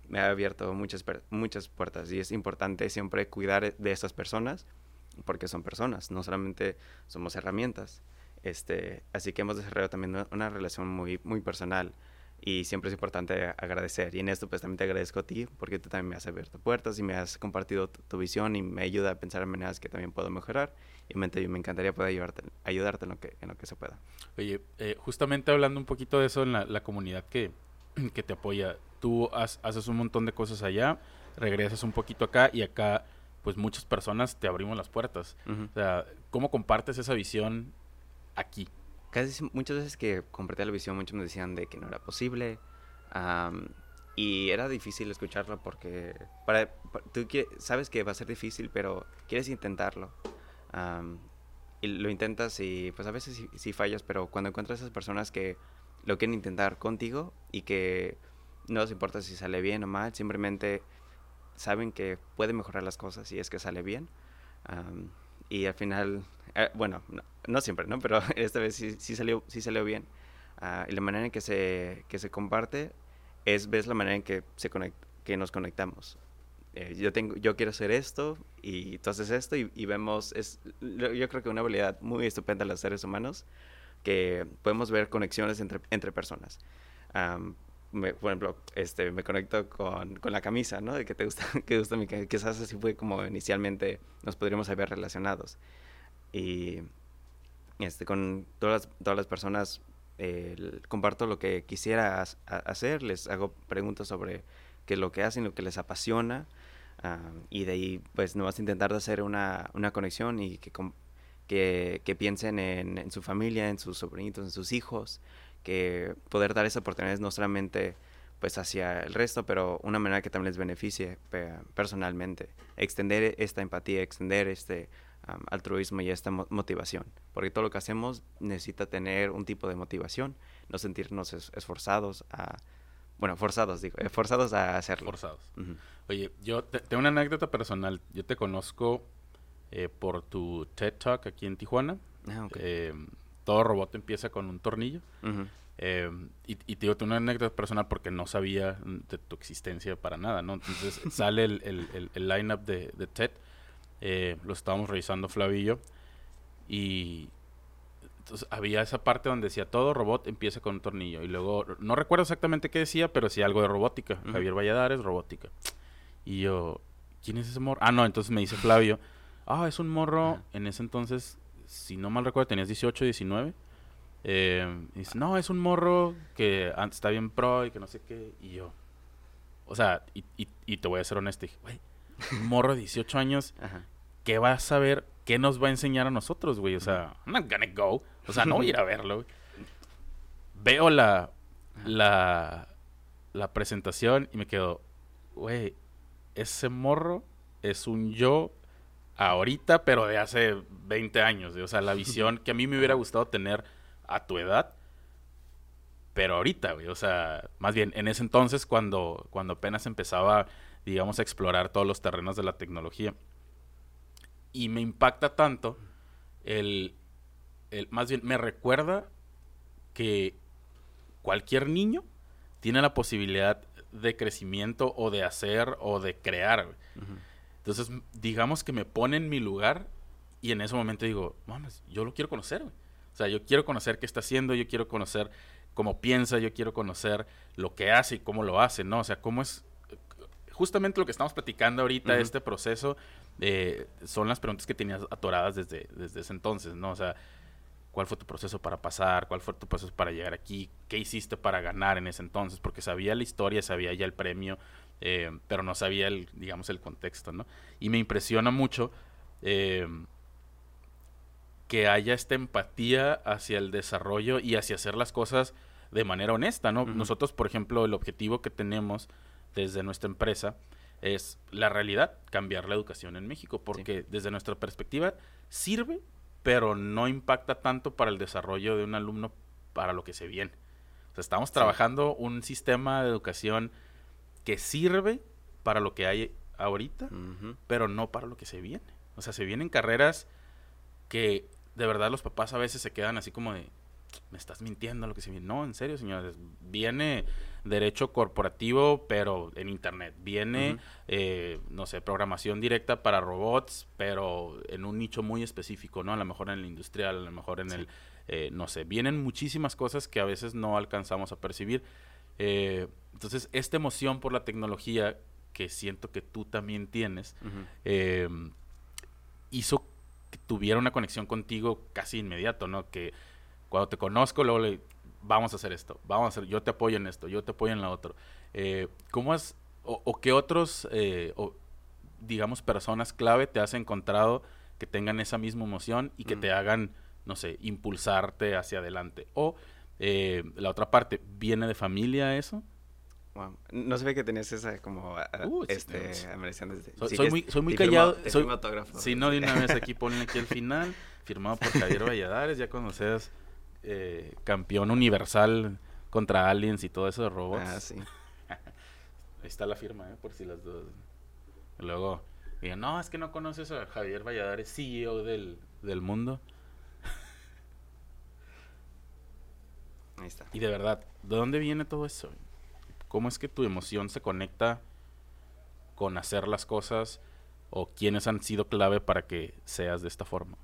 me ha abierto muchas, muchas puertas y es importante siempre cuidar de estas personas porque son personas, no solamente somos herramientas. Este, así que hemos desarrollado también una, relación muy, muy personal y siempre es importante agradecer. Y en esto pues también te agradezco a ti porque tú también me has abierto puertas y me has compartido tu, visión y me ayuda a pensar en maneras que también puedo mejorar. Y me, me encantaría poder ayudarte, ayudarte en, lo que, en lo que se pueda. Oye, eh, justamente hablando un poquito de eso en la, la comunidad que, que, te apoya, tú haces un montón de cosas allá, regresas un poquito acá y acá pues muchas personas te abrimos las puertas. O sea, ¿cómo compartes esa visión aquí? Casi muchas veces que compartía la visión, muchos me decían de que no era posible. y era difícil escucharlo porque para, tú sabes que va a ser difícil, pero quieres intentarlo. y lo intentas y pues a veces sí, fallas, pero cuando encuentras esas personas que lo quieren intentar contigo y que no les importa si sale bien o mal, simplemente saben que puede mejorar las cosas si es que sale bien. y al final, eh, bueno, no, siempre, ¿no? Pero esta vez sí, salió, sí salió bien. Ah, y la manera en que se, que se comparte es, ves la manera en que, se que nos conectamos. Eh, yo, tengo, yo quiero hacer esto y tú haces esto y, vemos, es, yo creo que una habilidad muy estupenda de los seres humanos, que podemos ver conexiones entre, entre personas por ejemplo, este, me conecto con, con la camisa, ¿no? De que te gusta, que gusta mi Quizás así fue como inicialmente nos podríamos haber relacionados. Y este, con todas las, todas las personas comparto lo que quisiera hacer, les hago preguntas sobre qué es lo que hacen, lo que les apasiona. Ah, y de ahí, pues, no vas a intentar hacer una, una conexión y que, que, que piensen en, en, su familia, en sus sobrinitos, en sus hijos, que poder dar esas oportunidades no solamente pues hacia el resto, pero una manera que también les beneficie personalmente, extender esta empatía, extender este altruismo y esta motivación, porque todo lo que hacemos necesita tener un tipo de motivación, no sentirnos esforzados a, bueno, forzados, digo, forzados a hacerlo. Forzados. Oye, yo tengo una anécdota personal, yo te conozco eh, por tu TED Talk aquí en Tijuana. Ah, em, todo robot empieza con un tornillo. Eh, y, y, te digo, una anécdota personal porque no sabía de tu existencia para nada, ¿no? Entonces sale el, el, el, line-up de, de, TED, eh, lo estábamos revisando Flavillo, y entonces había esa parte donde decía todo robot empieza con un tornillo, y luego, no recuerdo exactamente qué decía, pero sí algo de robótica, Javier Valladares, robótica. Y yo, ¿quién es ese morro? Ah, no, entonces me dice Flavio, ah, es un morro, en ese entonces, si no mal recuerdo, tenías 18, 19. Eh, y dice, no, es un morro que antes está bien pro y que no sé qué. Y yo, o sea, y, y, te voy a ser honesto, dije, güey, un morro de 18 años, ¿qué va a saber? ¿Qué nos va a enseñar a nosotros, güey? O sea, I'm not gonna go. O sea, no voy a ir a verlo, Veo la, la, la presentación y me quedo, güey, ese morro es un yo ahorita, pero de hace 20 años. O sea, la visión que a mí me hubiera gustado tener a tu edad, pero ahorita, güey. O sea, más bien en ese entonces, cuando, cuando apenas empezaba, digamos, a explorar todos los terrenos de la tecnología. Y me impacta tanto el, el más bien, me recuerda que cualquier niño tiene la posibilidad de crecimiento o de hacer o de crear. Entonces, digamos que me pone en mi lugar y en ese momento digo, mames, yo lo quiero conocer. O sea, yo quiero conocer qué está haciendo, yo quiero conocer cómo piensa, yo quiero conocer lo que hace y cómo lo hace, ¿no? O sea, cómo es justamente lo que estamos platicando ahorita, este proceso, eh, son las preguntas que tenías atoradas desde, desde ese entonces, ¿no? O sea, cuál fue tu proceso para pasar, cuál fue tu proceso para llegar aquí, qué hiciste para ganar en ese entonces, porque sabía la historia, sabía ya el premio, eh, pero no sabía el, digamos, el contexto, ¿no? Y me impresiona mucho eh, que haya esta empatía hacia el desarrollo y hacia hacer las cosas de manera honesta, ¿no? Nosotros, por ejemplo, el objetivo que tenemos desde nuestra empresa es la realidad, cambiar la educación en México, porque desde nuestra perspectiva sirve pero no impacta tanto para el desarrollo de un alumno para lo que se viene. O sea, estamos trabajando un sistema de educación que sirve para lo que hay ahorita, pero no para lo que se viene. O sea, se vienen carreras que de verdad los papás a veces se quedan así como de, me estás mintiendo lo que se viene. No, en serio, señores. Viene derecho corporativo, pero en internet. Viene, eh, no sé, programación directa para robots, pero en un nicho muy específico, ¿no? A lo mejor en el industrial, a lo mejor en el, eh, no sé. Vienen muchísimas cosas que a veces no alcanzamos a percibir. Eh, entonces, esta emoción por la tecnología que siento que tú también tienes, hizo que tuviera una conexión contigo casi inmediato, ¿no? Que cuando te conozco, luego le, vamos a hacer esto, vamos a hacer, yo te apoyo en esto, yo te apoyo en lo otro. Eh, ¿Cómo has, o, qué otros, eh, o, digamos, personas clave te has encontrado que tengan esa misma emoción y que te hagan, no sé, impulsarte hacia adelante? O eh, la otra parte, ¿viene de familia eso? No se ve que tenías esa como uh, este soy, muy, soy muy callado. Soy, si no, de una vez aquí ponen aquí el final, firmado por Javier Valladares, ya cuando seas eh, campeón universal contra aliens y todo eso de robots. Ah, sí. Ahí está la firma, ¿eh? por si las dos. luego digan, no, es que no conoces a Javier Valladares, CEO del, del mundo. Ahí está. Y de verdad, ¿de dónde viene todo eso? ¿Cómo es que tu emoción se conecta con hacer las cosas o quiénes han sido clave para que seas de esta forma?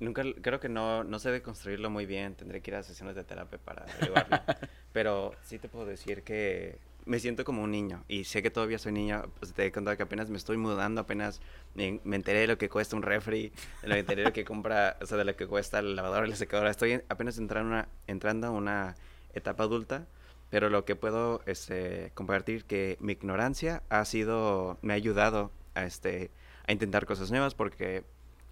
Nunca, creo que no, no sé de construirlo muy bien, tendré que ir a sesiones de terapia para averiguarlo. Pero sí te puedo decir que me siento como un niño y sé que todavía soy niño, pues te he contado que apenas me estoy mudando, apenas me, enteré de lo que cuesta un refri, de lo que enteré de lo que compra, o sea, de lo que cuesta el lavador y la secadora. Estoy apenas entrando, una, entrando a una etapa adulta, pero lo que puedo este, compartir que mi ignorancia ha sido, me ha ayudado a, este, a intentar cosas nuevas porque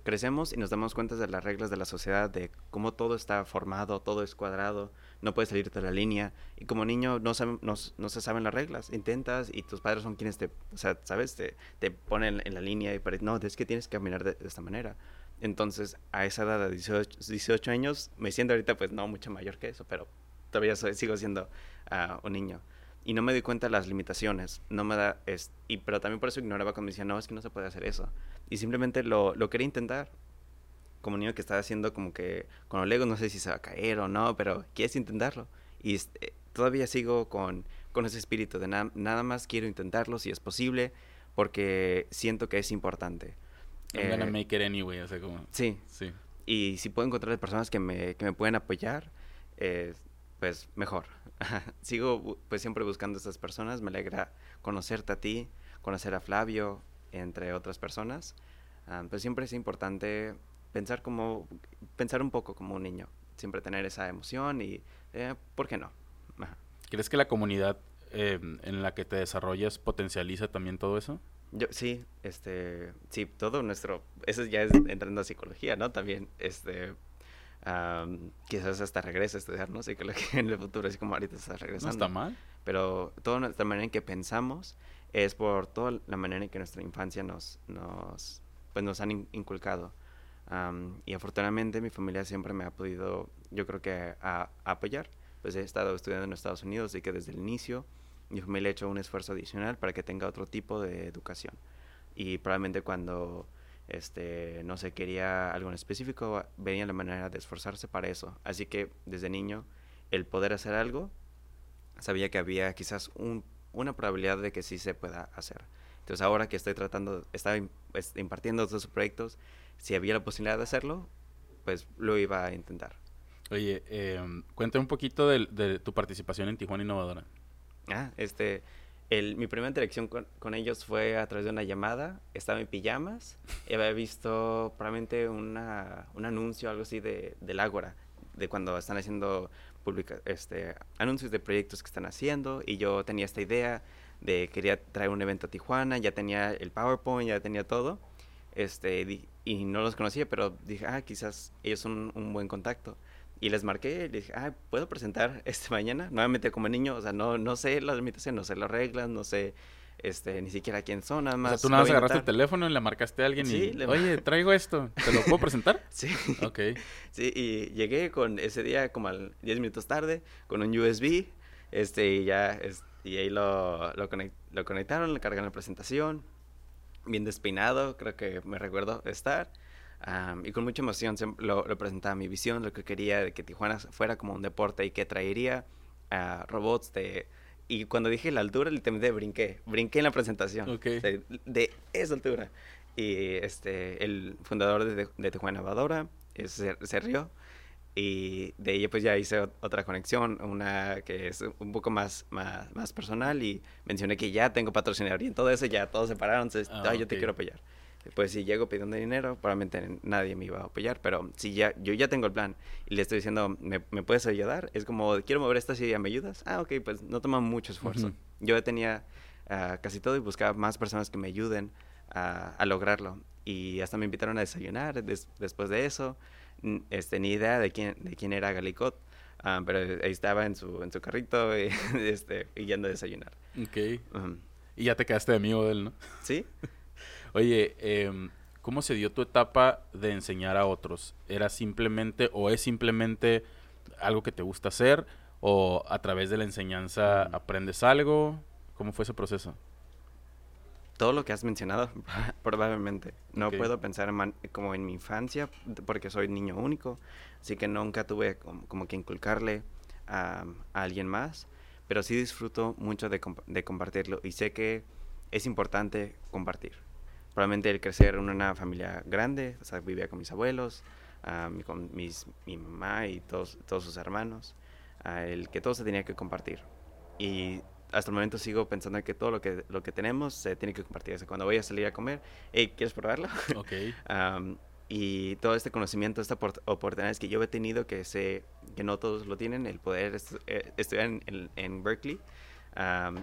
crecemos y nos damos cuenta de las reglas de la sociedad, de cómo todo está formado, todo es cuadrado, no puedes salir de la línea. Y como niño no, no, se saben las reglas. Intentas y tus padres son quienes te, o sea, ¿sabes? Te, te ponen en la línea y para, no, es que tienes que caminar de, esta manera. Entonces, a esa edad de 18, años, me siento ahorita pues no mucho mayor que eso, pero todavía sigo siendo uh, un niño. Y no me di cuenta de las limitaciones. No me da, es, y, pero también por eso ignoraba cuando me decían, no, es que no se puede hacer eso. Y simplemente lo, lo quería intentar. Como niño que estaba haciendo como que con los legos, no sé si se va a caer o no, pero quieres intentarlo. Y este, todavía sigo con, con ese espíritu de nada más quiero intentarlo si es posible, porque siento que es importante. I'm gonna eh, make it anyway, o sea, como... Sí. Sí. Y si puedo encontrar personas que me, que me pueden apoyar, eh, pues mejor. Sigo pues siempre buscando a estas personas, me alegra conocerte a ti, conocer a Flavio, entre otras personas, pues siempre es importante pensar como, pensar un poco como un niño, siempre tener esa emoción y, eh, ¿por qué no? ¿Crees que la comunidad em, en la que te desarrollas potencializa también todo eso? Yo sí, este, sí, todo nuestro, eso ya es entrando a psicología, ¿no? También, este, quizás hasta regrese a estudiar, ¿no? Psicología en el futuro, así como ahorita estás regresando. No está mal. Pero toda nuestra manera en que pensamos es por toda la manera en que nuestra infancia nos, nos, pues nos han inculcado. y afortunadamente mi familia siempre me ha podido, yo creo que, a, apoyar. Pues he estado estudiando en Estados Unidos y que desde el inicio mi familia ha hecho un esfuerzo adicional para que tenga otro tipo de educación. Y probablemente cuando este, no se quería algo en específico, venía la manera de esforzarse para eso. Así que desde niño, el poder hacer algo, sabía que había quizás un, una probabilidad de que sí se pueda hacer. Entonces ahora que estoy tratando, estaba impartiendo estos proyectos, si había la posibilidad de hacerlo, pues lo iba a intentar. Oye, eh, cuéntame un poquito de, de, tu participación en Tijuana Innovadora. Ah, este, el, mi primera interacción con, con, ellos fue a través de una llamada. Estaba en pijamas había visto probablemente una, un anuncio, algo así de, del Ágora, de cuando están haciendo publica, este, anuncios de proyectos que están haciendo. Y yo tenía esta idea de quería traer un evento a Tijuana, ya tenía el PowerPoint, ya tenía todo. Este, y no los conocía, pero dije, ah, quizás ellos son un buen contacto. Y les marqué, y dije, ah, ¿puedo presentar este mañana? Nuevamente como niño, o sea, no, no sé las limitaciones, no sé las reglas, no sé este, ni siquiera quién son, nada más. O sea, tú nada más agarraste el teléfono y le marcaste a alguien y, le... oye, traigo esto, ¿te lo puedo presentar? sí. Ok. Sí, y llegué con ese día como al 10 minutos tarde, con un USB, este, y ya, y ahí lo, lo, lo conectaron, le cargaron la presentación, bien despeinado, creo que me recuerdo estar y con mucha emoción lo, lo, presentaba mi visión, lo que quería de que Tijuana fuera como un deporte y que traería a robots de... Y cuando dije la altura, literalmente brinqué, brinqué en la presentación. De, esa altura. Y este, el fundador de, de Tijuana Vadora se, se rió y de ahí pues ya hice otra conexión, una que es un poco más, más, más personal y mencioné que ya tengo patrocinador y en todo eso ya todos se pararon, entonces, ah, yo te quiero apoyar pues si llego pidiendo dinero, probablemente nadie me iba a apoyar, pero si ya, yo ya tengo el plan y le estoy diciendo, ¿me, puedes ayudar? Es como, quiero mover esta silla, ¿me ayudas? Ah, ok, pues no toma mucho esfuerzo. Yo Yo tenía uh, casi todo y buscaba más personas que me ayuden a, lograrlo. Y hasta me invitaron a desayunar después de eso. Este, ni idea de quién, de quién era Galicot. Ah, pero ahí estaba en su, en su carrito y, este, y yendo a desayunar. Ok. Y ya te quedaste de amigo de él, ¿no? Sí. Oye, eh, ¿cómo se dio tu etapa de enseñar a otros? ¿Era simplemente o es simplemente algo que te gusta hacer o a través de la enseñanza aprendes algo? ¿Cómo fue ese proceso? Todo lo que has mencionado, probablemente. No puedo pensar como en mi infancia porque soy niño único, así que nunca tuve como, que inculcarle a, alguien más, pero sí disfruto mucho de, de compartirlo y sé que es importante compartir probablemente el crecer en una familia grande, o sea, vivía con mis abuelos, con mis, mi mamá y todos, todos sus hermanos, el que todo se tenía que compartir. Y hasta el momento sigo pensando que todo lo que, lo que tenemos se tiene que compartir. O sea, cuando voy a salir a comer, hey, ¿quieres probarlo? Ok. y todo este conocimiento, esta oportunidades que yo he tenido, que sé que no todos lo tienen, el poder eh, estudiar en, en Berkeley,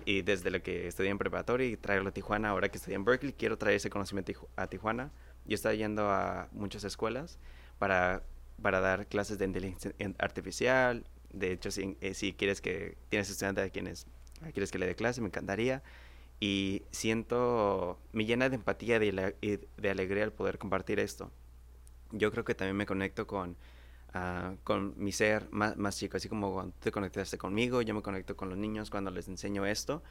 y desde lo que estudié en preparatoria y traerlo a Tijuana, ahora que estudié en Berkeley, quiero traer ese conocimiento a Tijuana. Yo estoy yendo a muchas escuelas para, para dar clases de inteligencia artificial. De hecho, si, eh, si quieres que tienes estudiantes a quienes quieres que le dé clase, me encantaría. Y siento, me llena de empatía y de alegría el poder compartir esto. Yo creo que también me conecto con con mi ser más, más chico, así como cuando te conectaste conmigo, yo me conecto con los niños cuando les enseño esto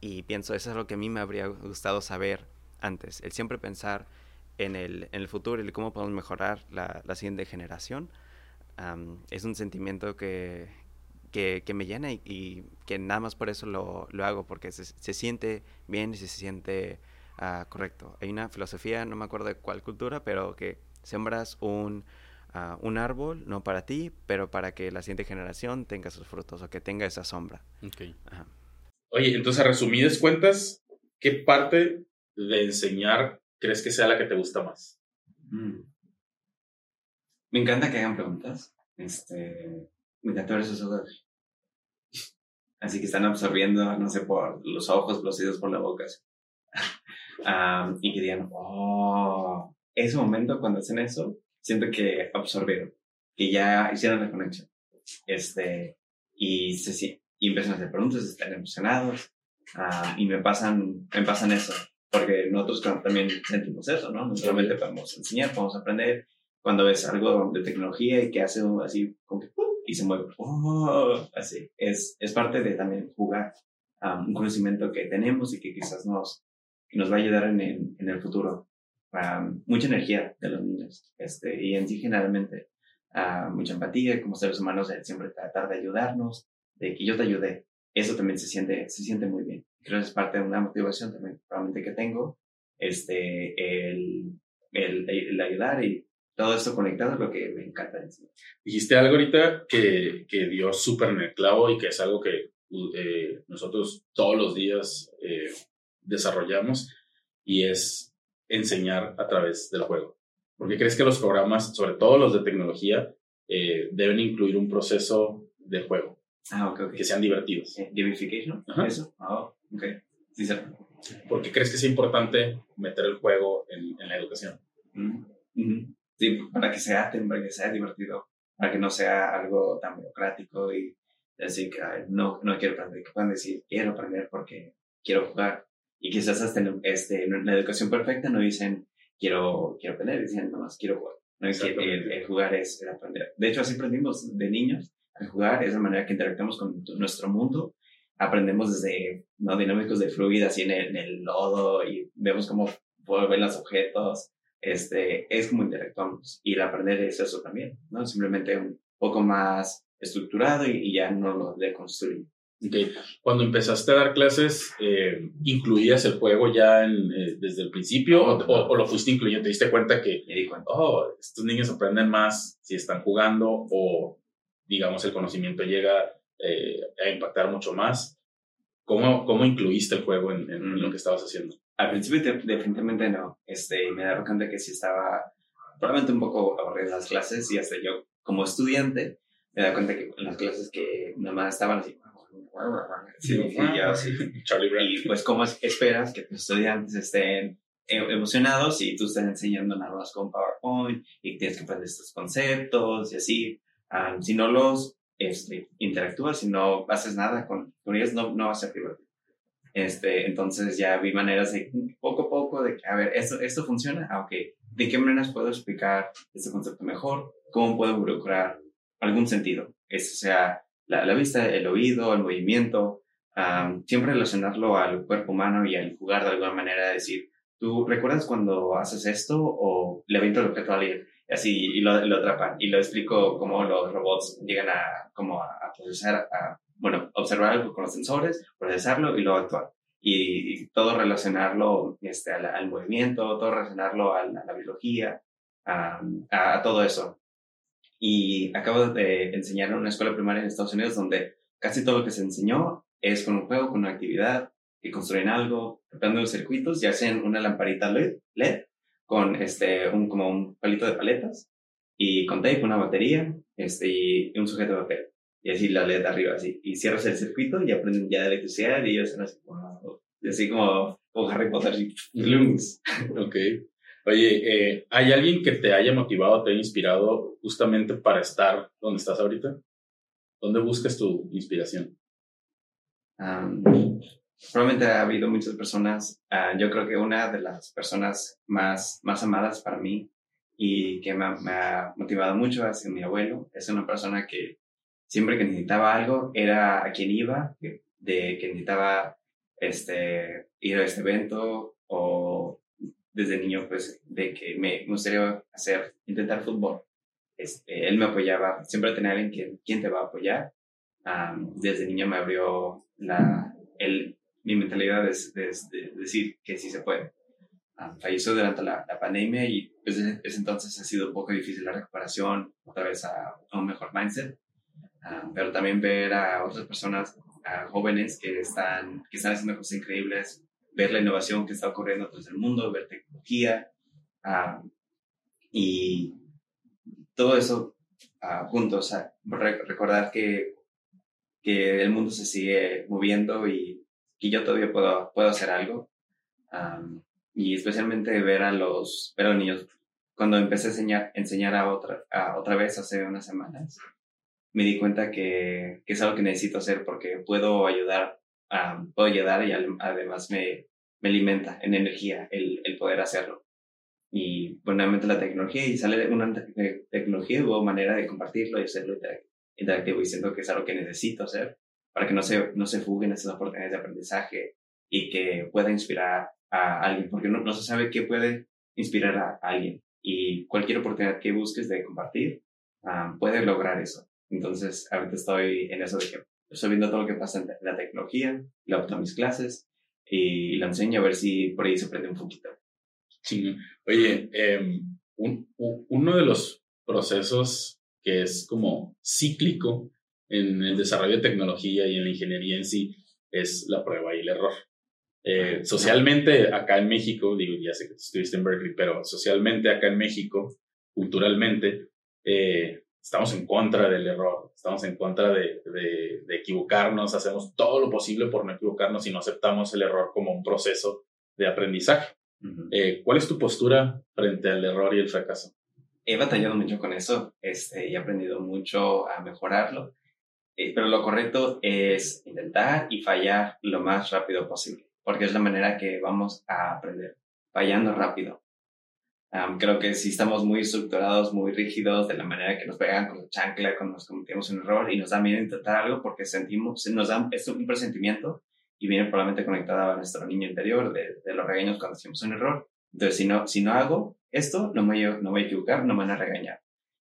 y pienso, eso es lo que a mí me habría gustado saber antes, el siempre pensar en el, en el futuro y cómo podemos mejorar la, la siguiente generación. es un sentimiento que, que, me llena y, que nada más por eso lo, lo hago, porque se, se, siente bien y se siente uh, correcto. Hay una filosofía, no me acuerdo de cuál cultura, pero que sembras un un árbol, no para ti, pero para que la siguiente generación tenga sus frutos o que tenga esa sombra. Oye, entonces a resumidas cuentas, ¿qué parte de enseñar crees que sea la que te gusta más? Mm. Me encanta que hagan preguntas. Este, me encanta ver esos ojos. Así que están absorbiendo, no sé, por los ojos, los oídos, por la boca. y que digan, oh, ese momento cuando hacen eso, siento que absorbieron, que ya hicieron la conexión. Este, y, se, y empiezan a hacer preguntas, están emocionados, y me pasan, me pasan eso, porque nosotros también sentimos eso, ¿no? No solamente podemos enseñar, podemos aprender. Cuando ves algo de tecnología y que hace así, como que, y se mueve, oh, así, es, es parte de también jugar un conocimiento que tenemos y que quizás nos, nos va a ayudar en en el futuro. Mucha energía de los niños, este, y en sí generalmente mucha empatía, como seres humanos, siempre tratar de ayudarnos, de que yo te ayude, eso también se siente, se siente muy bien. Creo que es parte de una motivación también probablemente que tengo, este, el, el, el ayudar y todo esto conectado es lo que me encanta. Dijiste algo ahorita que, que dio súper en el clavo y que es algo que eh, nosotros todos los días eh, desarrollamos y es enseñar a través del juego. ¿Por qué crees que los programas, sobre todo los de tecnología, eh, deben incluir un proceso de juego? Ah, ok, ok. Que sean divertidos. ¿Gamification? Eso. Ah, ok. Sí, sí. ¿Por qué crees que es importante meter el juego en, en la educación? Mm Sí, para que sea, para que sea divertido, para que no sea algo tan burocrático y decir que no, no quiero aprender, que puedan decir quiero aprender porque quiero jugar. Y quizás hasta en, este, en la educación perfecta no dicen quiero, quiero aprender, dicen nomás quiero jugar. No es que el, jugar es aprender. De hecho, así aprendimos de niños. El jugar es la manera que interactuamos con nuestro mundo. Aprendemos desde ¿no? dinámicos de fluido, así en el, en el lodo, y vemos cómo vuelven los objetos. Este, es como interactuamos. Y el aprender es eso también, ¿no? Simplemente un poco más estructurado y, ya no lo deconstruimos. Okay. Cuando empezaste a dar clases, eh, ¿incluías el juego ya eh, desde el principio o, lo fuiste incluyendo? ¿Te diste cuenta que, oh, estos niños aprenden más si están jugando o, digamos, el conocimiento llega eh, a impactar mucho más? ¿Cómo, cómo incluiste el juego en, lo que estabas haciendo? Al principio definitivamente no. Este, me daba cuenta que sí estaba probablemente un poco aburrida las clases y hasta yo como estudiante me da cuenta que en las clases que nada más estaban así Sí, y pues, ¿cómo esperas que tus estudiantes estén e-, emocionados y tú estás enseñando nada más con PowerPoint y tienes que aprender estos conceptos y así? si no los este, interactúas, si no haces nada con, con ellos, no, no va a ser divertido. Este, entonces ya vi maneras de poco a poco de que, a ver, ¿esto, esto funciona? Ah, ok. ¿De qué maneras puedo explicar este concepto mejor? ¿Cómo puedo involucrar algún sentido? Eso sea la, vista, el oído, el movimiento, siempre relacionarlo al cuerpo humano y al jugar de alguna manera, decir, ¿tú recuerdas cuando haces esto o le aviento el objeto a alguien? Así, y lo, lo atrapan. Y lo explico cómo los robots llegan a, como a, procesar, bueno, observar algo con los sensores, procesarlo y luego actuar. Y, todo relacionarlo este, al, movimiento, todo relacionarlo a la, biología, a, todo eso. Y acabo de enseñar en una escuela primaria en Estados Unidos donde casi todo lo que se enseñó es con un juego, con una actividad, que construyen algo, preparando los circuitos y hacen una lamparita LED, LED con este, un, como un palito de paletas y con tape, una batería este, y un sujeto de papel. Y así la LED arriba, así. Y cierras el circuito y aprenden ya de electricidad y ellos así, Y así como, como Harry Potter, así, ok. Oye, eh, ¿hay alguien que te haya motivado, te haya inspirado justamente para estar donde estás ahorita? ¿Dónde buscas tu inspiración? probablemente ha habido muchas personas. Ah, yo creo que una de las personas más, más amadas para mí y que me, ha motivado mucho ha sido mi abuelo. Es una persona que siempre que necesitaba algo era a quien iba, de que necesitaba este, ir a este evento o desde niño, pues, de que me gustaría hacer, intentar fútbol. Este, él me apoyaba, siempre tenía alguien que, quien te va a apoyar. desde niño me abrió la, el, mi mentalidad de, de, decir que sí se puede. falleció durante la, la, pandemia y desde ese entonces ha sido un poco difícil la recuperación, otra vez a, a un mejor mindset. pero también ver a otras personas, a jóvenes que están, que están haciendo cosas increíbles, ver la innovación que está ocurriendo en todo el mundo, ver tecnología ah, y todo eso uh, juntos. recordar que, que el mundo se sigue moviendo y que yo todavía puedo, puedo hacer algo. y especialmente ver a los, ver a los niños. Cuando empecé a enseñar, enseñar a, otra, a otra vez hace unas semanas, me di cuenta que, que, es algo que necesito hacer porque puedo ayudar, puedo ayudar y además me, me alimenta en energía el, el poder hacerlo. Y buenamente la tecnología y sale una tecnología o manera de compartirlo y hacerlo interactivo y siento que es algo que necesito hacer para que no se, no se fuguen esas oportunidades de aprendizaje y que pueda inspirar a alguien, porque no, no se sabe qué puede inspirar a alguien y cualquier oportunidad que busques de compartir puede lograr eso. Entonces, ahorita estoy en eso de que estoy viendo todo lo que pasa en la tecnología, lo adapto a mis clases y lo enseño a ver si por ahí se aprende un poquito. Sí. Oye, eh, un, uno de los procesos que es como cíclico en el desarrollo de tecnología y en la ingeniería en sí es la prueba y el error. Eh, socialmente, acá en México, digo, ya sé que estuviste en Berkeley, pero socialmente acá en México, culturalmente, eh, estamos en contra del error, estamos en contra de, de, equivocarnos, hacemos todo lo posible por no equivocarnos y no aceptamos el error como un proceso de aprendizaje. Eh, ¿Cuál es tu postura frente al error y el fracaso? He batallado mucho con eso este, y he aprendido mucho a mejorarlo, eh, pero lo correcto es intentar y fallar lo más rápido posible, porque es la manera que vamos a aprender, fallando rápido creo que si estamos muy estructurados, muy rígidos, de la manera que nos pegan con la chancla, cuando nos un error y nos da miedo intentar algo porque sentimos, nos da es un presentimiento y viene probablemente conectado a nuestro niño interior de, de los regaños cuando hacemos un error. Entonces, si no, si no hago esto, no me, no voy a equivocar, no me van a regañar.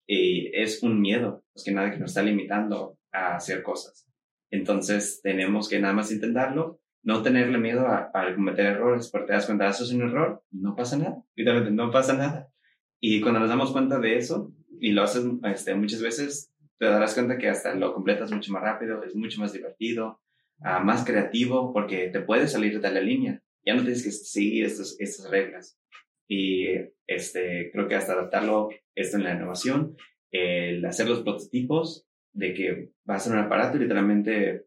Y es un miedo, es que nada que nos está limitando a hacer cosas. Entonces, tenemos que nada más intentarlo no tenerle miedo a, cometer errores, porque te das cuenta, eso es un error, no pasa nada, literalmente no pasa nada. Y cuando nos damos cuenta de eso, y lo haces este, muchas veces, te darás cuenta que hasta lo completas mucho más rápido, es mucho más divertido, ah, más creativo, porque te puedes salir de la línea, ya no tienes que seguir estas reglas. Y este, creo que hasta adaptarlo esto en la innovación, el hacer los prototipos de que va a ser un aparato literalmente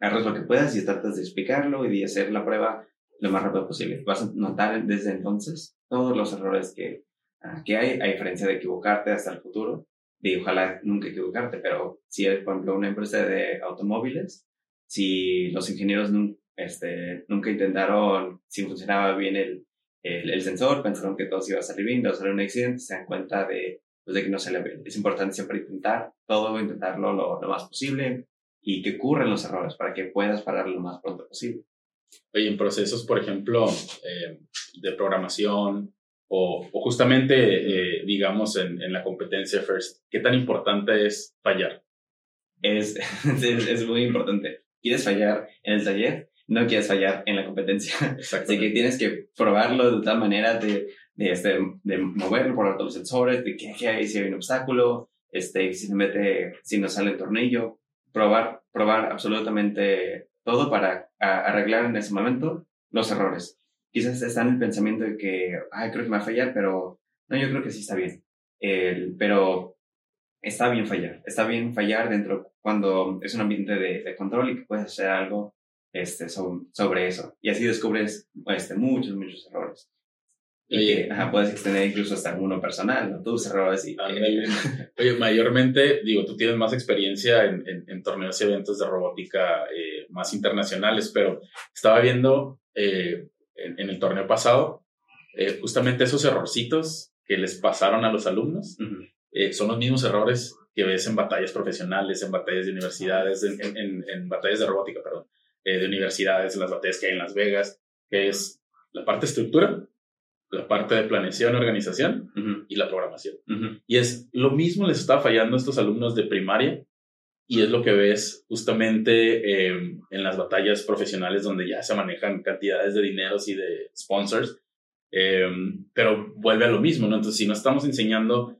agarras lo que puedas y tratas de explicarlo y de hacer la prueba lo más rápido posible. Vas a notar desde entonces todos los errores que, ah, que hay, a diferencia de equivocarte hasta el futuro. Y ojalá nunca equivocarte, pero si eres, por ejemplo, una empresa de automóviles, si los ingenieros este, nunca intentaron, si funcionaba bien el, el, sensor, pensaron que todo iba a salir bien, de un accidente, se dan cuenta de, pues, de que no sale bien. Es importante siempre intentar todo, intentarlo lo, lo más posible, y que ocurren los errores para que puedas parar lo más pronto posible. Oye, en procesos, por ejemplo, eh, de programación o, o justamente, eh, digamos, en, en, la competencia FIRST, ¿qué tan importante es fallar? Es, es, muy importante. ¿Quieres fallar en el taller? No quieres fallar en la competencia. Así que tienes que probarlo de tal manera de, de, este, de moverlo, por los sensores, de que, hay, si hay un obstáculo, este, si se mete, si no sale el tornillo, probar, probar absolutamente todo para arreglar en ese momento los errores. Quizás está en el pensamiento de que, ay, creo que me va a fallar, pero no, yo creo que sí está bien. El, pero está bien fallar, está bien fallar dentro cuando es un ambiente de, control y que puedes hacer algo este, sobre eso. Y así descubres este, muchos, muchos errores. Y puedes extender incluso hasta uno personal, ¿no? Tus errores y... Oye, mayormente, digo, tú tienes más experiencia en, en, torneos y eventos de robótica eh, más internacionales, pero estaba viendo eh, en, el torneo pasado eh, justamente esos errorcitos que les pasaron a los alumnos. son los mismos errores que ves en batallas profesionales, en batallas de universidades, en, en, en batallas de robótica, perdón, de universidades, las batallas que hay en Las Vegas, que es la parte estructura, la parte de planeación, organización y la programación. Y es lo mismo les está fallando a estos alumnos de primaria y es lo que ves justamente em, en las batallas profesionales donde ya se manejan cantidades de dineros y de sponsors, em, pero vuelve a lo mismo, ¿no? Entonces, si no estamos enseñando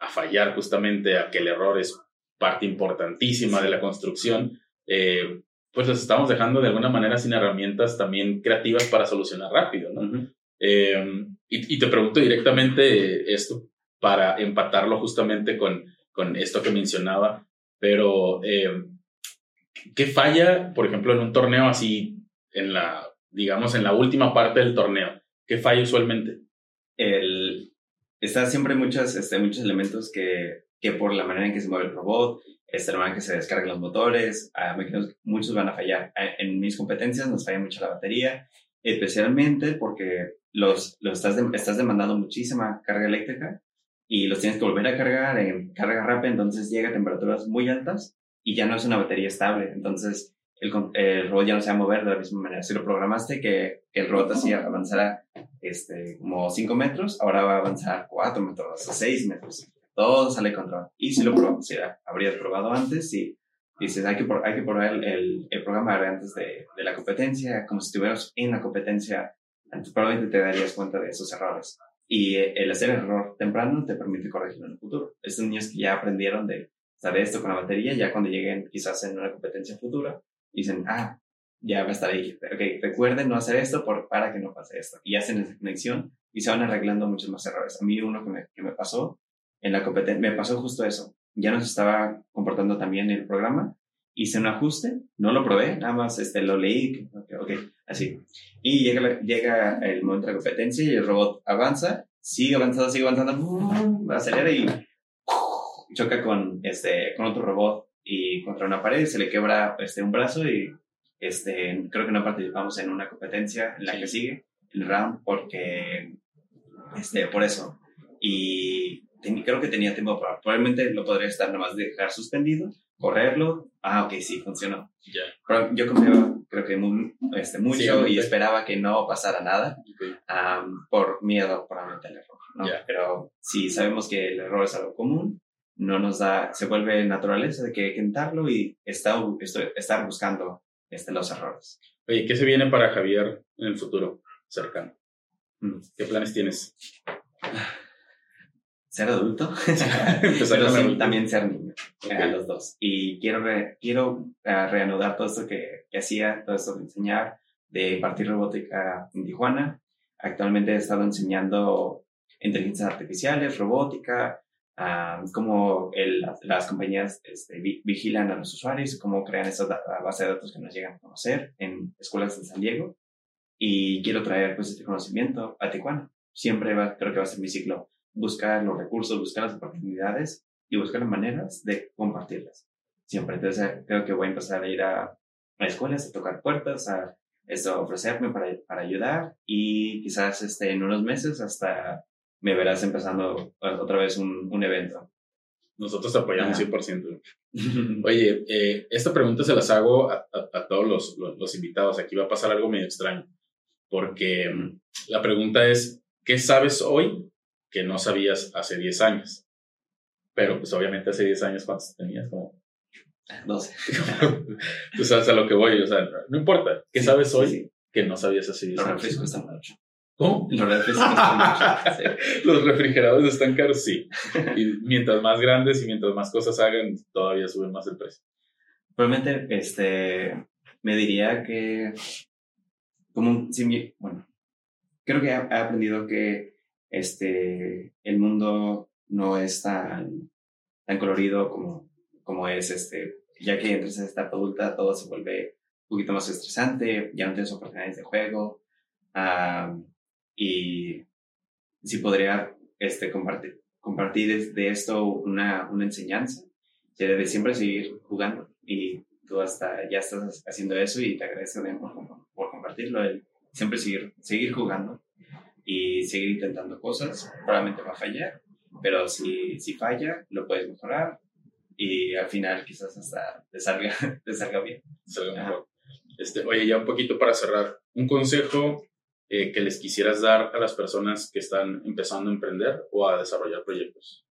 a fallar justamente a que el error es parte importantísima de la construcción, eh, pues los estamos dejando de alguna manera sin herramientas también creativas para solucionar rápido, ¿no? Em, y, te pregunto directamente esto para empatarlo justamente con, con esto que mencionaba, pero em, ¿qué falla, por ejemplo, en un torneo así, en la, digamos, en la última parte del torneo? ¿Qué falla usualmente? El, está siempre muchos, este, muchos elementos que, que por la manera en que se mueve el robot, este, la manera en que se descargan los motores, muchos van a fallar. En mis competencias nos falla mucho la batería, especialmente porque los, los estás, estás demandando muchísima carga eléctrica y los tienes que volver a cargar en carga rápida, entonces llega a temperaturas muy altas y ya no es una batería estable. Entonces, el, el, robot ya no se va a mover de la misma manera. Si lo programaste que el robot así avanzara este, como 5 metros, ahora va a avanzar 4 metros, 6 metros. Todo sale control. Y si lo si habrías probado antes, y dices, hay que, hay que probar el, el, programa antes de, de, la competencia, como si estuvieras en la competencia, entonces probablemente te darías cuenta de esos errores. Y el hacer el error temprano te permite corregirlo en el futuro. Estos niños que ya aprendieron de, de esto con la batería, ya cuando lleguen quizás en una competencia futura, dicen, ah, ya va a estar ahí. Ok, recuerden no hacer esto por, para que no pase esto. Y hacen esa conexión y se van arreglando muchos más errores. A mí uno que me, que me pasó en la competencia, me pasó justo eso. Ya no se estaba comportando también el programa. Hice un ajuste, no lo probé, nada más este, lo leí, ok, okay así. Y llega, llega el momento de la competencia y el robot avanza, sigue avanzando, sigue avanzando, acelera y choca con, este, con otro robot y contra una pared, se le quebra este, un brazo y este, creo que no participamos en una competencia en la que sigue el round porque, este, por eso. Y creo que tenía tiempo para, probablemente lo podría estar nada más dejar suspendido, correrlo. Ah, ok, sí, funcionó. Pero yo confiaba, creo que muy, este, mucho y esperaba que no pasara nada por miedo probablemente al error. ¿no? Pero si sabemos que el error es algo común, no nos da, se vuelve naturaleza de que hay que intentarlo y está, estar buscando este, los errores. Oye, ¿qué se viene para Javier en el futuro cercano? Mm. ¿Qué planes tienes? Ser adulto, pero también ser niño, okay. los dos. Y quiero, quiero uh, reanudar todo esto que, que, hacía, todo esto de enseñar, de impartir robótica en Tijuana. Actualmente he estado enseñando inteligencias artificiales, robótica, uh, cómo el, las compañías este, vigilan a los usuarios, cómo crean esas bases de datos que nos llegan a conocer en escuelas de San Diego. Y quiero traer pues este conocimiento a Tijuana. Siempre va, creo que va a ser mi ciclo, buscar los recursos, buscar las oportunidades y buscar las maneras de compartirlas. Siempre. Entonces creo que voy a empezar a ir a, a escuelas, a tocar puertas, a esto, ofrecerme para, para ayudar y quizás este, en unos meses hasta me verás empezando otra vez un, un evento. Nosotros te apoyamos 100%. Oye, eh, esta pregunta se las hago a, a, todos los, los, invitados. Aquí va a pasar algo medio extraño, porque mm, la pregunta es, ¿qué sabes hoy que no sabías hace 10 años? Pero pues obviamente hace 10 años, ¿cuántos tenías? Como 12. Tú sabes a lo que voy, o sea, no importa. ¿Qué sabes hoy que no sabías hace 10 años? Los refrescos mucho. ¿Cómo? Los refrigeradores están caros. Los refrigeradores están caros, sí. Y mientras más grandes y mientras más cosas hagan, todavía suben más el precio. Probablemente, este, me diría que, como bueno, creo que he aprendido que, este, el mundo no es tan, tan colorido como, como es, este, ya que entras en esta adulta, todo se vuelve un poquito más estresante, ya no tienes oportunidades de juego, y si podría este, compartir, compartir de esto una, una enseñanza, sería de siempre seguir jugando y tú hasta ya estás haciendo eso y te agradezco por, por compartirlo, siempre seguir, seguir jugando y seguir intentando cosas, probablemente va a fallar, pero si, si falla, lo puedes mejorar y al final quizás hasta te salga, te salga bien. Este, oye, ya un poquito para cerrar, un consejo eh, que les quisieras dar a las personas que están empezando a emprender o a desarrollar proyectos?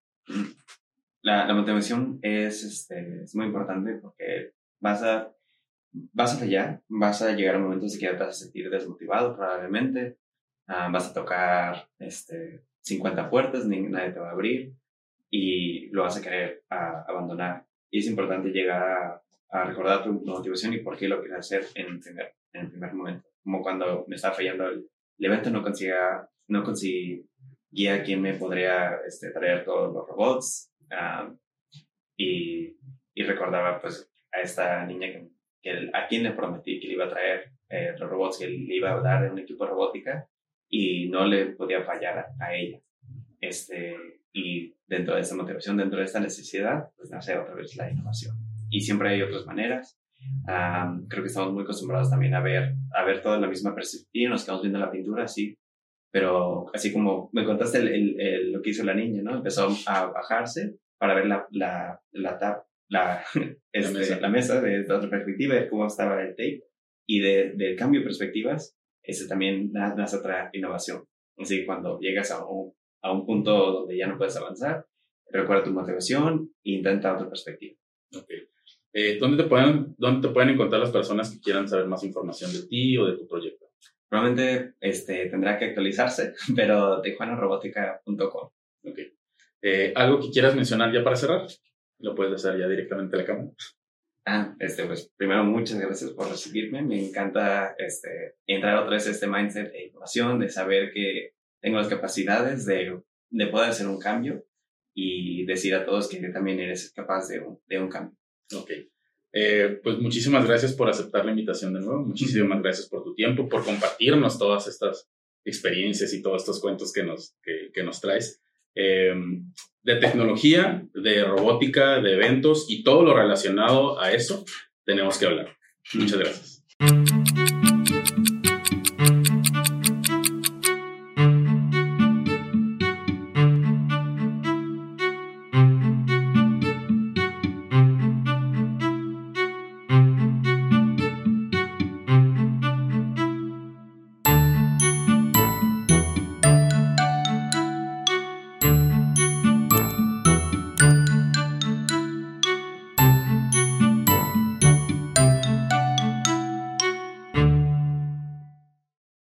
La, la motivación es, este, es muy importante porque vas a, vas a fallar, vas a llegar a momentos en que te vas a sentir desmotivado probablemente, ah, vas a tocar este, 50 puertas, ni nadie te va a abrir y lo vas a querer abandonar. y es importante llegar a, a recordar tu motivación y por qué lo quieres hacer en el primer, en el primer momento. Como cuando me estaba fallando el, el evento, no conseguía, no conseguía quién me podría este, traer todos los robots ah, y, y, recordaba pues a esta niña que, que, a quien le prometí que le iba a traer eh, los robots que le iba a dar en un equipo de robótica y no le podía fallar a, a ella. Este, y dentro de esta motivación, dentro de esta necesidad, pues nace otra vez la innovación y siempre hay otras maneras. creo que estamos muy acostumbrados también a ver, a ver toda la misma perspectiva, nos quedamos viendo la pintura, sí, pero así como me contaste el, el, lo que hizo la niña, ¿no? Empezó a bajarse para ver la, la, la, tap, la, este, mesa. la, mesa. de, otra perspectiva, de cómo estaba el tape, y de, del cambio de perspectivas, ese también nace otra innovación. Así cuando llegas a un, a un punto donde ya no puedes avanzar, recuerda tu motivación e intenta otra perspectiva. Okay. Eh, ¿dónde, te pueden, ¿Dónde te pueden encontrar las personas que quieran saber más información de ti o de tu proyecto? Probablemente este, tendrá que actualizarse, pero tijuanarobótica.com. Ok. Eh, ¿Algo que quieras mencionar ya para cerrar? Lo puedes hacer ya directamente a la cámara. Ah, este, pues primero muchas gracias por recibirme. Me encanta este, entrar otra vez a este mindset de innovación, de saber que tengo las capacidades de, de poder hacer un cambio y decir a todos que también eres capaz de un, de un cambio. Ok. Eh, pues muchísimas gracias por aceptar la invitación de nuevo. Muchísimas gracias por tu tiempo, por compartirnos todas estas experiencias y todos estos cuentos que nos, que, que nos traes. Eh, de tecnología, de robótica, de eventos y todo lo relacionado a eso, tenemos que hablar. Muchas gracias.